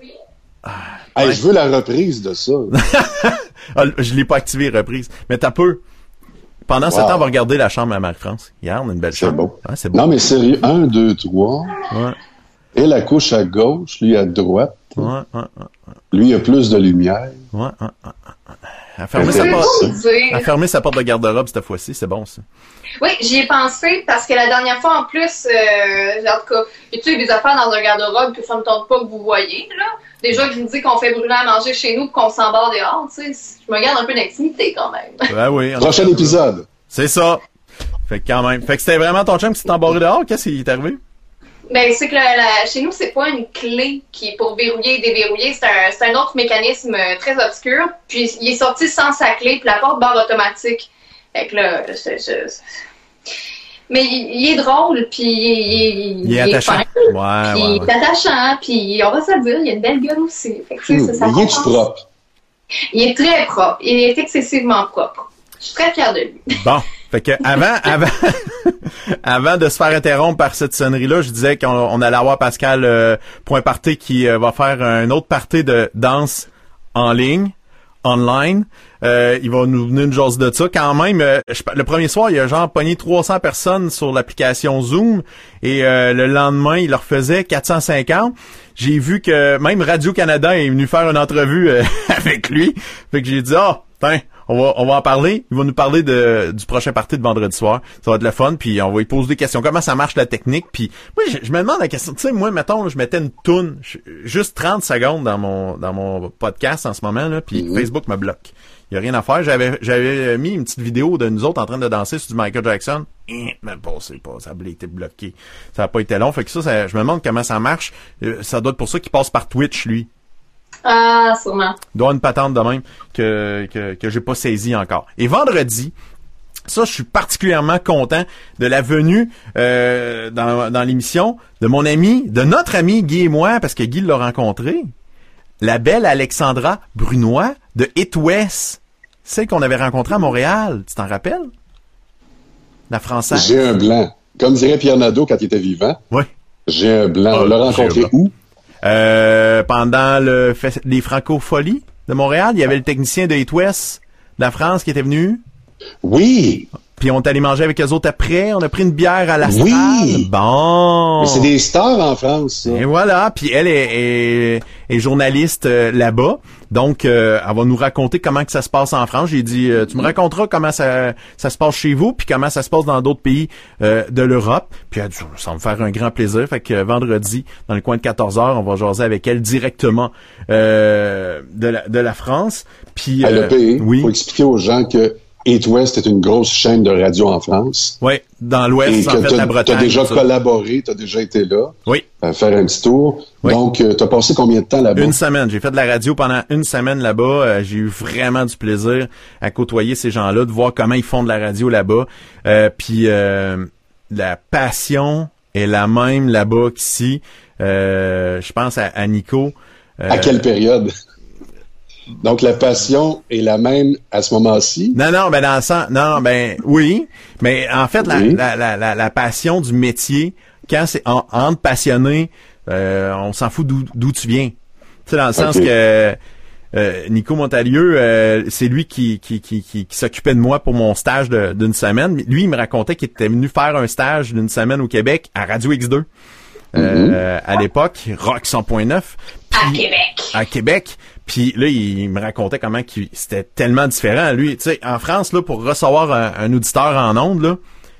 Oui. Ah, Je veux la reprise de ça. (laughs) ah, je l'ai pas activé, reprise. Mais t'as peu. Pendant ce temps, on va regarder la chambre à Marie-France. Hier, on a une belle chambre. C'est beau. Non, mais sérieux, un, deux, trois. Ouais. Et la couche à gauche, lui à droite. Ouais, ouais, ouais. Lui a plus de lumière. Ouais, ouais, ouais. A fermé, sa porte, fermé sa porte de garde-robe cette fois-ci, c'est bon ça. Oui, j'y ai pensé parce que la dernière fois en plus, euh, en tout cas, y a des affaires dans un garde-robe que ça me tente pas que vous voyez, là? Déjà que je me dis qu'on fait brûler à manger chez nous qu'on s'embarre dehors, tu sais, je me garde un peu d'intimité quand même. Ouais, (laughs) oui. Prochain épisode. C'est ça. Fait que quand même. Fait que c'était vraiment ton chum qui s'est embarré dehors, qu'est-ce qui est arrivé? Ben, c'est que la, chez nous, c'est pas une clé qui est pour verrouiller et déverrouiller. C'est un, un, autre mécanisme euh, très obscur. Puis il est sorti sans sa clé, puis la porte barre automatique. Fait que là, Mais il, est drôle, puis il, il, est attachant. Est ouais, puis il est attachant, puis on va se le dire, il a une belle gueule aussi. Fait que, ça, ça il est propre? Il est très propre. Il est excessivement propre. Je suis très fière de lui. Bon. (laughs) Fait que avant, (laughs) avant, avant de se faire interrompre par cette sonnerie-là, je disais qu'on allait avoir Pascal euh, Point Parté qui euh, va faire un autre party de danse en ligne, online. Euh, il va nous venir une chose de ça. Quand même, euh, le premier soir, il a genre pogné 300 personnes sur l'application Zoom et euh, le lendemain, il leur faisait 450. J'ai vu que même Radio-Canada est venu faire une entrevue (laughs) avec lui. Fait que j'ai dit, ah, oh, on va, on va en parler. Il va nous parler de, du prochain parti de vendredi soir. Ça va être le fun, puis on va lui poser des questions. Comment ça marche la technique? Puis moi, je, me demande la question. Tu sais, moi, mettons, je mettais une toune, juste 30 secondes dans mon dans mon podcast en ce moment, là, puis. Facebook me bloque. Il y a rien à faire. J'avais j'avais mis une petite vidéo de nous autres en train de danser sur du Michael Jackson. Eh, mais bon, c'est pas, ça a été bloqué. Ça a pas été long. Fait que ça, ça je me demande comment ça marche. Euh, ça doit être pour ça qu'il passe par Twitch, lui. Ah, sûrement. Il doit une patente de même que, que, que j'ai pas saisi encore. Et vendredi, ça, je suis particulièrement content de la venue euh, dans, dans l'émission de mon ami, de notre ami Guy et moi, parce que Guy l'a rencontré. La belle Alexandra Brunois de It West, celle qu'on avait rencontrée à Montréal. Tu t'en rappelles? La française. J'ai un blanc. Comme dirait Pierre Nadeau quand il était vivant. Oui. J'ai un blanc. On l'a ah, rencontré où? Euh, pendant le les Francofolies de Montréal, il y avait le technicien de It West de la France qui était venu. Oui. Puis on est allé manger avec eux autres après. On a pris une bière à la Oui. Bon. Mais c'est des stars en France. Ça. Et voilà. Puis elle est, est, journaliste euh, là-bas. Donc, euh, elle va nous raconter comment que ça se passe en France. J'ai dit, euh, tu me raconteras comment ça, ça se passe chez vous, puis comment ça se passe dans d'autres pays de l'Europe. Puis elle a dit, ça va me faire un grand plaisir. Fait que vendredi, dans le coin de 14 h on va jaser avec elle directement de, la, de la France. Puis, à le pays. Oui. Faut expliquer aux gens que Eat West est une grosse chaîne de radio en France. Oui, dans l'Ouest, en fait, la Bretagne. Tu as déjà collaboré, tu as déjà été là. Oui. À faire un petit tour. Donc, euh, tu as passé combien de temps là-bas? Une semaine. J'ai fait de la radio pendant une semaine là-bas. Euh, j'ai eu vraiment du plaisir à côtoyer ces gens-là, de voir comment ils font de la radio là-bas. Euh, puis, la passion est la même là-bas qu'ici. je pense à, à Nico. à quelle période? Donc la passion est la même à ce moment-ci? Non, non, ben dans le sens, non, ben oui, mais en fait la, la, la, la, passion du métier, quand c'est en, entre passionnés, euh, on s'en fout d'où tu viens. Tu sais dans le sens que euh, Nico Montalieu, euh, c'est lui qui, qui, qui, qui, s'occupait de moi pour mon stage d'une semaine. Lui, il me racontait qu'il était venu faire un stage d'une semaine au Québec à Radio X2. Mm-hmm. à l'époque, Rock 100.9. À Québec. À Québec. Puis là, il me racontait comment c'était tellement différent. Lui, tu sais, en France, là, pour recevoir un, auditeur en ondes, là,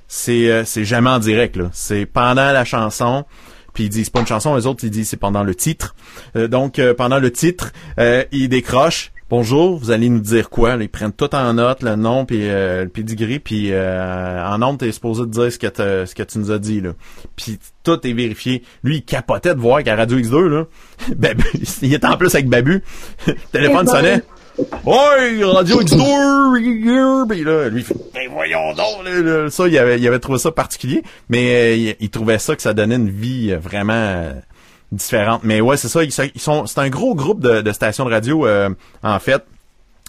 c'est euh, jamais en direct. Là. C'est pendant la chanson. Puis ils disent pas une chanson, les autres ils disent c'est pendant le titre. Euh, donc euh, pendant le titre, il décroche. Bonjour, vous allez nous dire quoi? ils prennent tout en note, le nom, puis euh, le pedigree, puis euh, en nombre, t'es supposé te dire ce que, ce que tu nous as dit. là. Puis tout est vérifié. Lui, il capotait de voir qu'à Radio X2, là, (laughs) Babu, il était en plus avec Babu. le (laughs) téléphone sonnait. Oi, Radio X2! Puis là, lui, ben voyons donc, ça, il avait, il avait trouvé ça particulier, mais euh, il, trouvait ça que ça donnait une vie vraiment différentes. Mais ouais, c'est ça. Ils, sont, c'est un gros groupe de, stations de radio euh, en fait.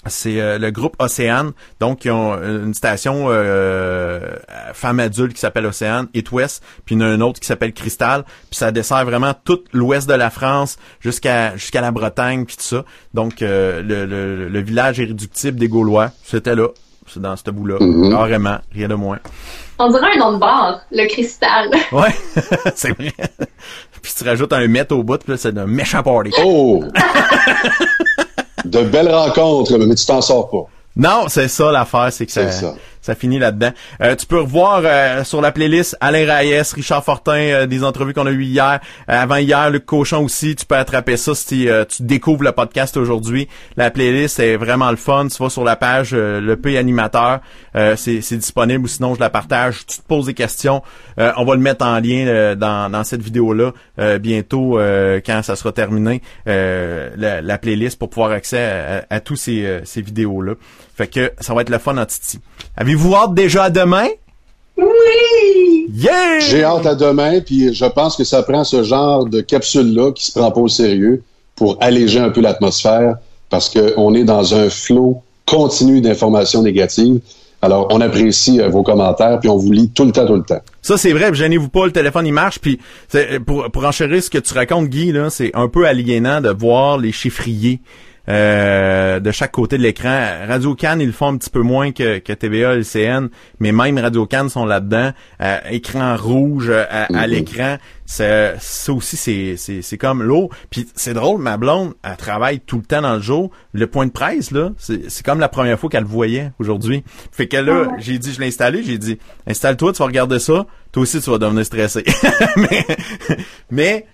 C'est euh, le groupe Océane, donc ils ont une station euh, femme adulte qui s'appelle Océane, It West, puis il y en a une autre qui s'appelle Cristal, puis ça dessert vraiment tout l'ouest de la France jusqu'à jusqu'à la Bretagne puis tout ça. Donc le, le, le, village irréductible des Gaulois, c'était là, dans ce bout-là, mm-hmm. carrément, rien de moins. On dirait un nom de bar, le Cristal. (laughs) Ouais, (laughs) c'est vrai. Puis tu rajoutes un met au bout, puis c'est un méchant party. Oh! (laughs) de belles rencontres, mais tu t'en sors pas. Non, c'est ça l'affaire, c'est que ça, ça finit là-dedans. Euh, tu peux revoir euh, sur la playlist Alain Raïs, Richard Fortin, euh, des entrevues qu'on a eues hier, avant hier, Luc Cochon aussi. Tu peux attraper ça si tu découvres le podcast aujourd'hui. La playlist est vraiment le fun. Tu vas sur la page Le P Animateur, c'est disponible ou sinon je la partage. Tu te poses des questions. on va le mettre en lien dans, dans cette vidéo-là bientôt quand ça sera terminé. La, playlist pour pouvoir accéder à, à, tous ces, ces vidéos-là. Fait que ça va être le fun en Titi. Avez-vous hâte déjà à demain? Oui! Yeah! J'ai hâte à demain, puis je pense que ça prend ce genre de capsule-là qui se prend pas au sérieux pour alléger un peu l'atmosphère, parce qu'on est dans un flot continu d'informations négatives. Alors, on apprécie euh, vos commentaires, puis on vous lit tout le temps, tout le temps. Ça, c'est vrai, gênez-vous pas, le téléphone, il marche, puis pour, pour enchérir ce que tu racontes, Guy, là, c'est un peu aliénant de voir les chiffriers euh, de chaque côté de l'écran. Radio Cannes, ils le font un petit peu moins que, que TVA, LCN, mais même Radio Cannes sont là-dedans. Euh, écran rouge à, Mm-hmm. l'écran, ça, ça aussi c'est c'est c'est comme l'eau. Puis c'est drôle, ma blonde, elle travaille tout le temps dans le jour. Le point de presse là, c'est c'est comme la première fois qu'elle le voyait aujourd'hui. Fait que là, j'ai dit, je l'ai installé, j'ai dit, installe-toi, tu vas regarder ça. Toi aussi, tu vas devenir stressé. (laughs) mais, mais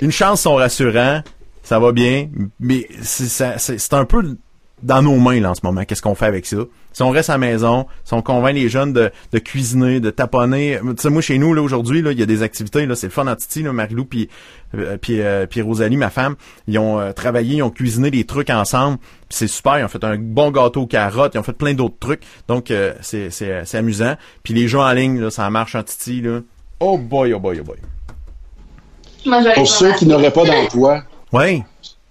une chance sont rassurants, ça va bien, mais c'est ça- c'est c'est un peu dans nos mains là en ce moment. Qu'est-ce qu'on fait avec ça Si on reste à la maison, si on convainc les jeunes de, de cuisiner, de taponner, tu sais moi chez nous là aujourd'hui là, il y a des activités là, c'est le fun en Titi là, Marilou puis euh, puis euh, puis Rosalie, ma femme, ils ont euh, travaillé, ils ont cuisiné des trucs ensemble, puis c'est super, ils ont fait un bon gâteau aux carottes, ils ont fait plein d'autres trucs. Donc euh, c'est c'est c'est amusant. Puis les jeux en ligne là, ça marche en Titi là. Oh boy, oh boy, oh boy. Moi, Pour ceux qui n'auraient pas d'emploi, Ouais.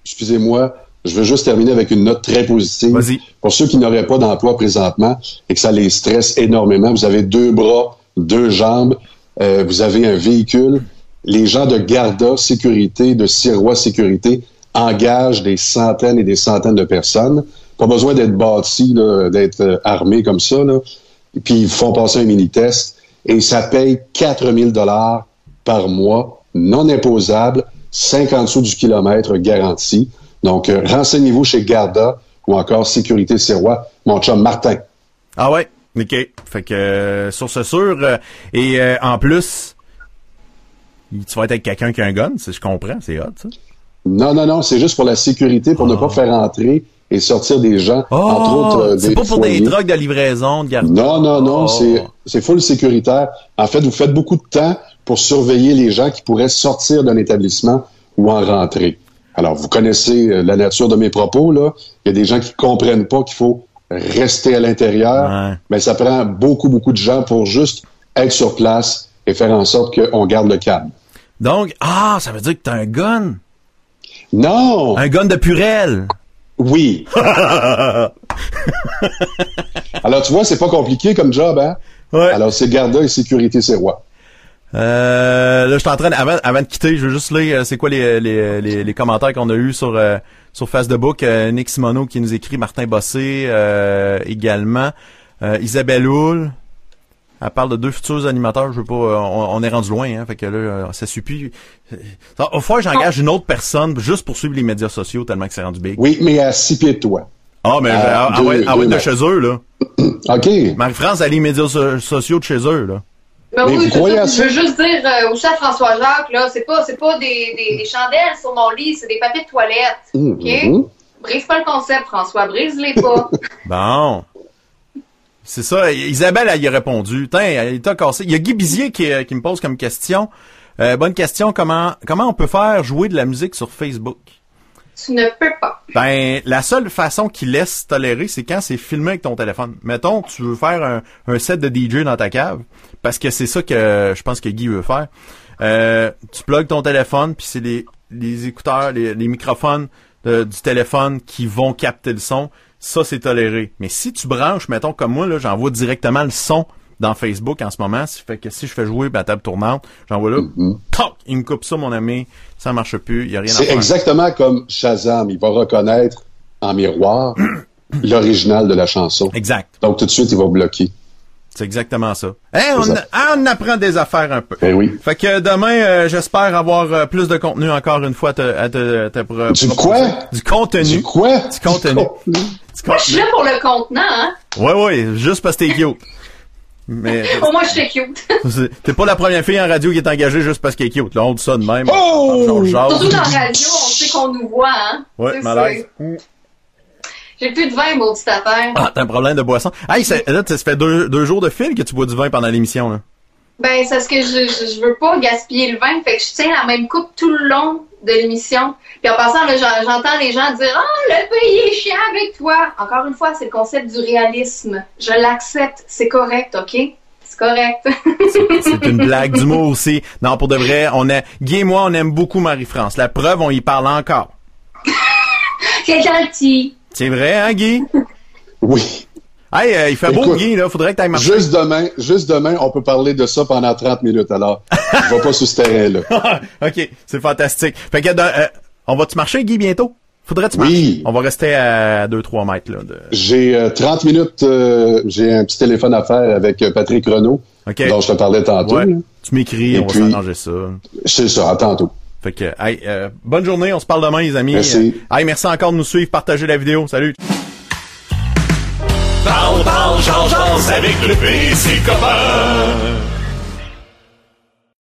excusez-moi, je veux juste terminer avec une note très positive. Vas-y. Pour ceux qui n'auraient pas d'emploi présentement et que ça les stresse énormément, vous avez deux bras, deux jambes, euh, vous avez un véhicule. Les gens de Garda Sécurité, de Sirois Sécurité engagent des centaines et des centaines de personnes. Pas besoin d'être bâti, là, d'être euh, armé comme ça. Là. Et puis ils font passer un mini-test et ça paye 4000 dollars par mois, non imposable, 50 sous du kilomètre garanti. Donc, euh, renseignez-vous chez Garda ou encore Sécurité Sirois, mon chum Martin. Ah ouais, ok. Fait que euh, sur ce sûr euh, et euh, en plus, tu vas être avec quelqu'un qui a un gun, si je comprends, c'est hot ça. Non, non, non, c'est juste pour la sécurité, pour ne pas faire entrer et sortir des gens, Oh, entre autres euh, c'est des pas pour foyers. des drogues de livraison, de garde. Non, non, non, Oh. c'est c'est full sécuritaire. En fait, vous faites beaucoup de temps pour surveiller les gens qui pourraient sortir d'un établissement ou en rentrer. Alors, vous connaissez euh, la nature de mes propos, là. Il y a des gens qui comprennent pas qu'il faut rester à l'intérieur. Ouais. Mais ça prend beaucoup, beaucoup de gens pour juste être sur place et faire en sorte qu'on garde le calme. Donc, ah, ça veut dire que t'as un gun? Non! Un gun de purelle. Oui. (laughs) Alors, tu vois, c'est pas compliqué comme job, hein? Ouais. Alors, c'est Garda et Sécurité Sirois. Euh, là, je suis en train, de- avant, avant de quitter, je veux juste lire, euh, c'est quoi les, les, les, les commentaires qu'on a eu sur euh, sur Facebook. Euh, Nick Simoneau qui nous écrit, Martin Bossé euh, également, Euh, Isabelle Houle. Elle parle de deux futurs animateurs. Je veux pas, on, on est rendu loin, hein, fait que là, ça suffit. Ça, au fois, j'engage une autre personne juste pour suivre les médias sociaux tellement que c'est rendu big. Oui, mais à six pieds de toi. Ah, mais deux- ouais, deux de chez eux là. (clears throat) OK. Marie-France, elle est les médias so- sociaux de chez eux là. Ben Mais oui, vous ça. Je veux juste dire euh, aussi à François Jacques, là, c'est pas, c'est pas des, des, des chandelles sur mon lit, c'est des papiers de toilette. Mhm. OK? Brise pas le concept, François, brise-les pas. (laughs) Bon. C'est ça. Isabelle, elle y a répondu. Tiens, elle t'a cassé. Il y a Guy Bizier qui, euh, qui me pose comme question. Euh, bonne question. Comment, comment on peut faire jouer de la musique sur Facebook? Tu ne peux pas. Ben, la seule façon qu'il laisse tolérer, c'est quand c'est filmé avec ton téléphone. Mettons, tu veux faire un, un set de DJ dans ta cave, parce que c'est ça que je pense que Guy veut faire. Euh, tu plugues ton téléphone, puis c'est les, les écouteurs, les, les microphones de- du téléphone qui vont capter le son. Ça, c'est toléré. Mais si tu branches, mettons comme moi, là, j'envoie directement le son dans Facebook en ce moment. Ça fait que si je fais jouer ma table tournante, j'envoie là, toc, il me coupe ça, mon ami. Ça marche plus, il y a rien à C'est faire. exactement comme Shazam. Il va reconnaître en miroir (clears throat) l'original de la chanson. Exact. Donc, tout de suite, il va bloquer. C'est exactement ça. Hein, on, C'est apprend des affaires un peu. Eh oui. Fait que demain, euh, j'espère avoir euh, plus de contenu encore une fois à te, à te, te pro- Du quoi? Du contenu. Du quoi? Du contenu. Du Moi, je suis contenu. là pour le contenant, hein? Ouais, ouais, juste parce que t'es cute. Mais (laughs) Au moins, je suis cute. (laughs) t'es pas la première fille en radio qui est engagée juste parce qu'elle est cute. Là, on dit ça de même. Oh! Surtout dans la radio, on sait qu'on nous voit, hein. Ouais, C'est malaise. ça. J'ai plus de vin, maudit affaire. Ah, t'as un problème de boisson. Hey, ça, là, ça fait deux, deux jours de fil que tu bois du vin pendant l'émission, là. Ben, c'est parce que je, je, je veux pas gaspiller le vin, fait que je tiens la même coupe tout le long de l'émission. Puis en passant, j'entends les gens dire Ah, le pays est chiant avec toi. Encore une fois, c'est le concept du réalisme. Je l'accepte, c'est correct, OK? C'est correct. C'est une blague d'humour aussi. Non, pour de vrai, on a, Guy et moi, on aime beaucoup Marie-France. La preuve, on y parle encore. (laughs) c'est gentil. C'est vrai, hein, Guy? Oui. Hey, euh, il fait beau, Guy, là. Faudrait que t'ailles marcher. Juste demain, juste demain, on peut parler de ça pendant 30 minutes. Alors, je vais pas (laughs) sur ce terrain-là. (laughs) OK, c'est fantastique. Fait que, euh, on va-tu marcher, Guy, bientôt? Faudrait que tu oui. On va rester à 2-3 mètres. là. J'ai 30 minutes, j'ai un petit téléphone à faire avec Patrick Renault, dont je te parlais tantôt. Tu m'écris, on va s'arranger ça. C'est ça, à tantôt. Fait que, hey, bonne journée, on se parle demain, les amis. Merci. hey, merci encore de nous suivre, partager la vidéo. Salut. Parle, parle, avec le PC copain.